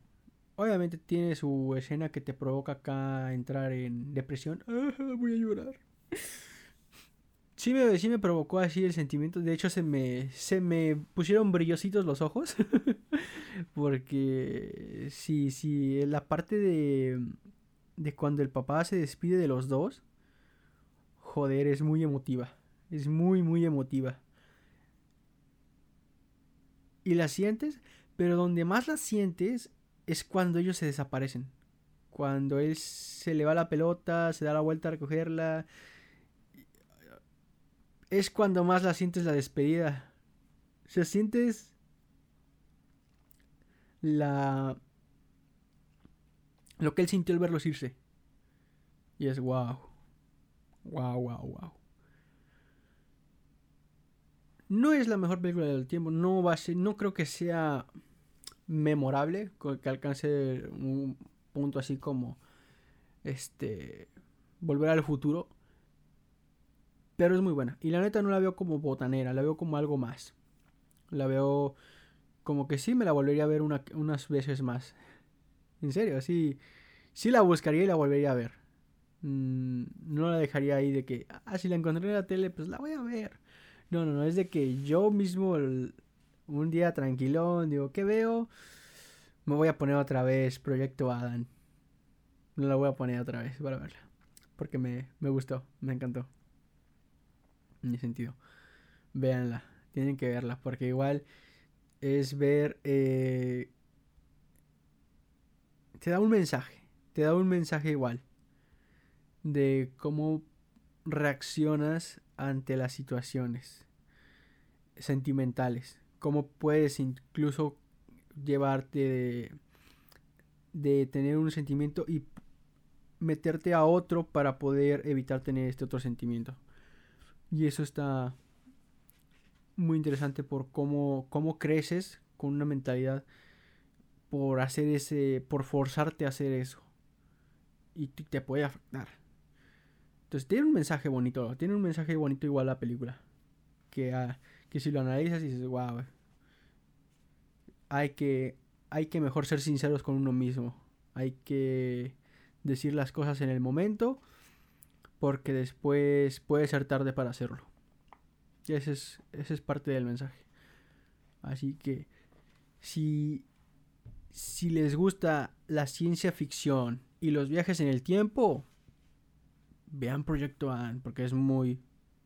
Obviamente tiene su escena que te provoca acá entrar en depresión. voy a llorar. Sí me, sí me provocó así el sentimiento. De hecho, se me, se me pusieron brillositos los ojos. Porque sí, sí, la parte de, de cuando el papá se despide de los dos. Joder, es muy emotiva. Es muy, muy emotiva. Y la sientes, pero donde más la sientes es cuando ellos se desaparecen. Cuando él se le va la pelota, se da la vuelta a recogerla. Es cuando más la sientes la despedida. se sientes la lo que él sintió al verlos irse. Y es wow. Wow, wow, wow. No es la mejor película del tiempo, no va a ser, no creo que sea memorable, que alcance un punto así como este volver al futuro. Pero es muy buena. Y la neta no la veo como botanera, la veo como algo más. La veo como que sí me la volvería a ver unas veces más. En serio, sí, sí la buscaría y la volvería a ver. Mm, no la dejaría ahí de que, ah, si la encontré en la tele, pues la voy a ver. No, no, no, es de que yo mismo un día tranquilón, digo, ¿qué veo? Me voy a poner otra vez Proyecto Adam. No la voy a poner otra vez para verla. Porque me, gustó, me encantó. En mi sentido. Véanla, tienen que verla. Porque igual es ver... Eh, te da un mensaje. Te da un mensaje igual. De cómo reaccionas ante las situaciones sentimentales cómo puedes incluso llevarte de, tener un sentimiento y meterte a otro para poder evitar tener este otro sentimiento. Y eso está muy interesante por cómo, cómo creces con una mentalidad por hacer ese, por forzarte a hacer eso. Y te puede afectar. Entonces tiene un mensaje bonito, tiene un mensaje bonito igual la película. Que, a que si lo analizas y dices, wow, hay que, hay que mejor ser sinceros con uno mismo. Hay que decir las cosas en el momento porque después puede ser tarde para hacerlo. Y ese es, ese es parte del mensaje. Así que si, si les gusta la ciencia ficción y los viajes en el tiempo, vean Proyecto Anne porque es muy,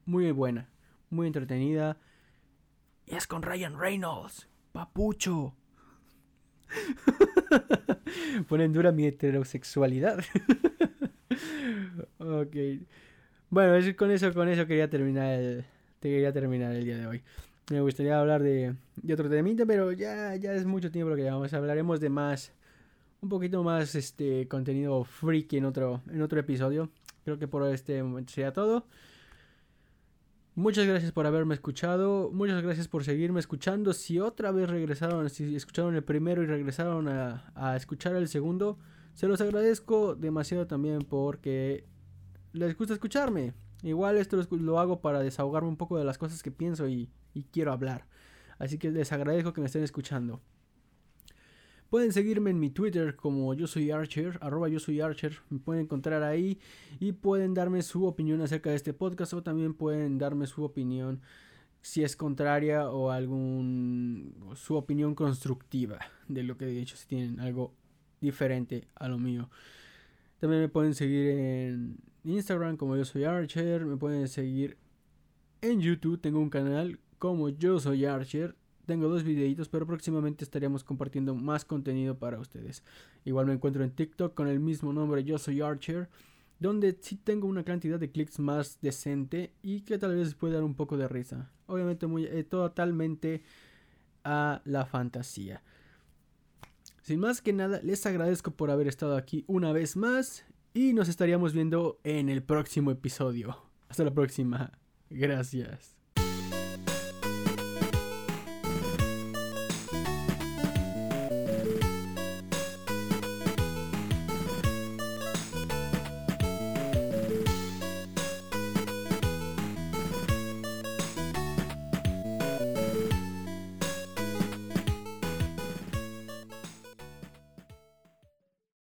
muy buena, muy entretenida y es con Ryan Reynolds. Papucho. Ponen dura mi heterosexualidad. ok. Bueno, con eso, con eso quería terminar el, quería terminar el día de hoy. Me gustaría hablar de, otro temita, pero ya, ya es mucho tiempo lo que llevamos. Hablaremos de más, un poquito más este contenido freaky en otro, en otro episodio. Creo que por este momento sería todo. Muchas gracias por haberme escuchado, muchas gracias por seguirme escuchando. Si otra vez regresaron, si escucharon el primero y regresaron a, escuchar el segundo, se los agradezco demasiado también porque les gusta escucharme. Igual esto lo hago para desahogarme un poco de las cosas que pienso y quiero hablar. Así que les agradezco que me estén escuchando. Pueden seguirme en mi Twitter como yo soy Archer, arroba yo soy Archer, me pueden encontrar ahí y pueden darme su opinión acerca de este podcast o también pueden darme su opinión si es contraria o algún su opinión constructiva de lo que he dicho, si tienen algo diferente a lo mío. También me pueden seguir en Instagram como yo soy Archer, me pueden seguir en YouTube, tengo un canal como yo soy Archer tengo dos videitos, pero próximamente estaríamos compartiendo más contenido para ustedes. Igual me encuentro en TikTok con el mismo nombre, yo soy Archer. donde sí tengo una cantidad de clics más decente y que tal vez puede dar un poco de risa. Obviamente muy eh, totalmente a la fantasía. Sin más que nada, les agradezco por haber estado aquí una vez más y nos estaríamos viendo en el próximo episodio. Hasta la próxima. Gracias.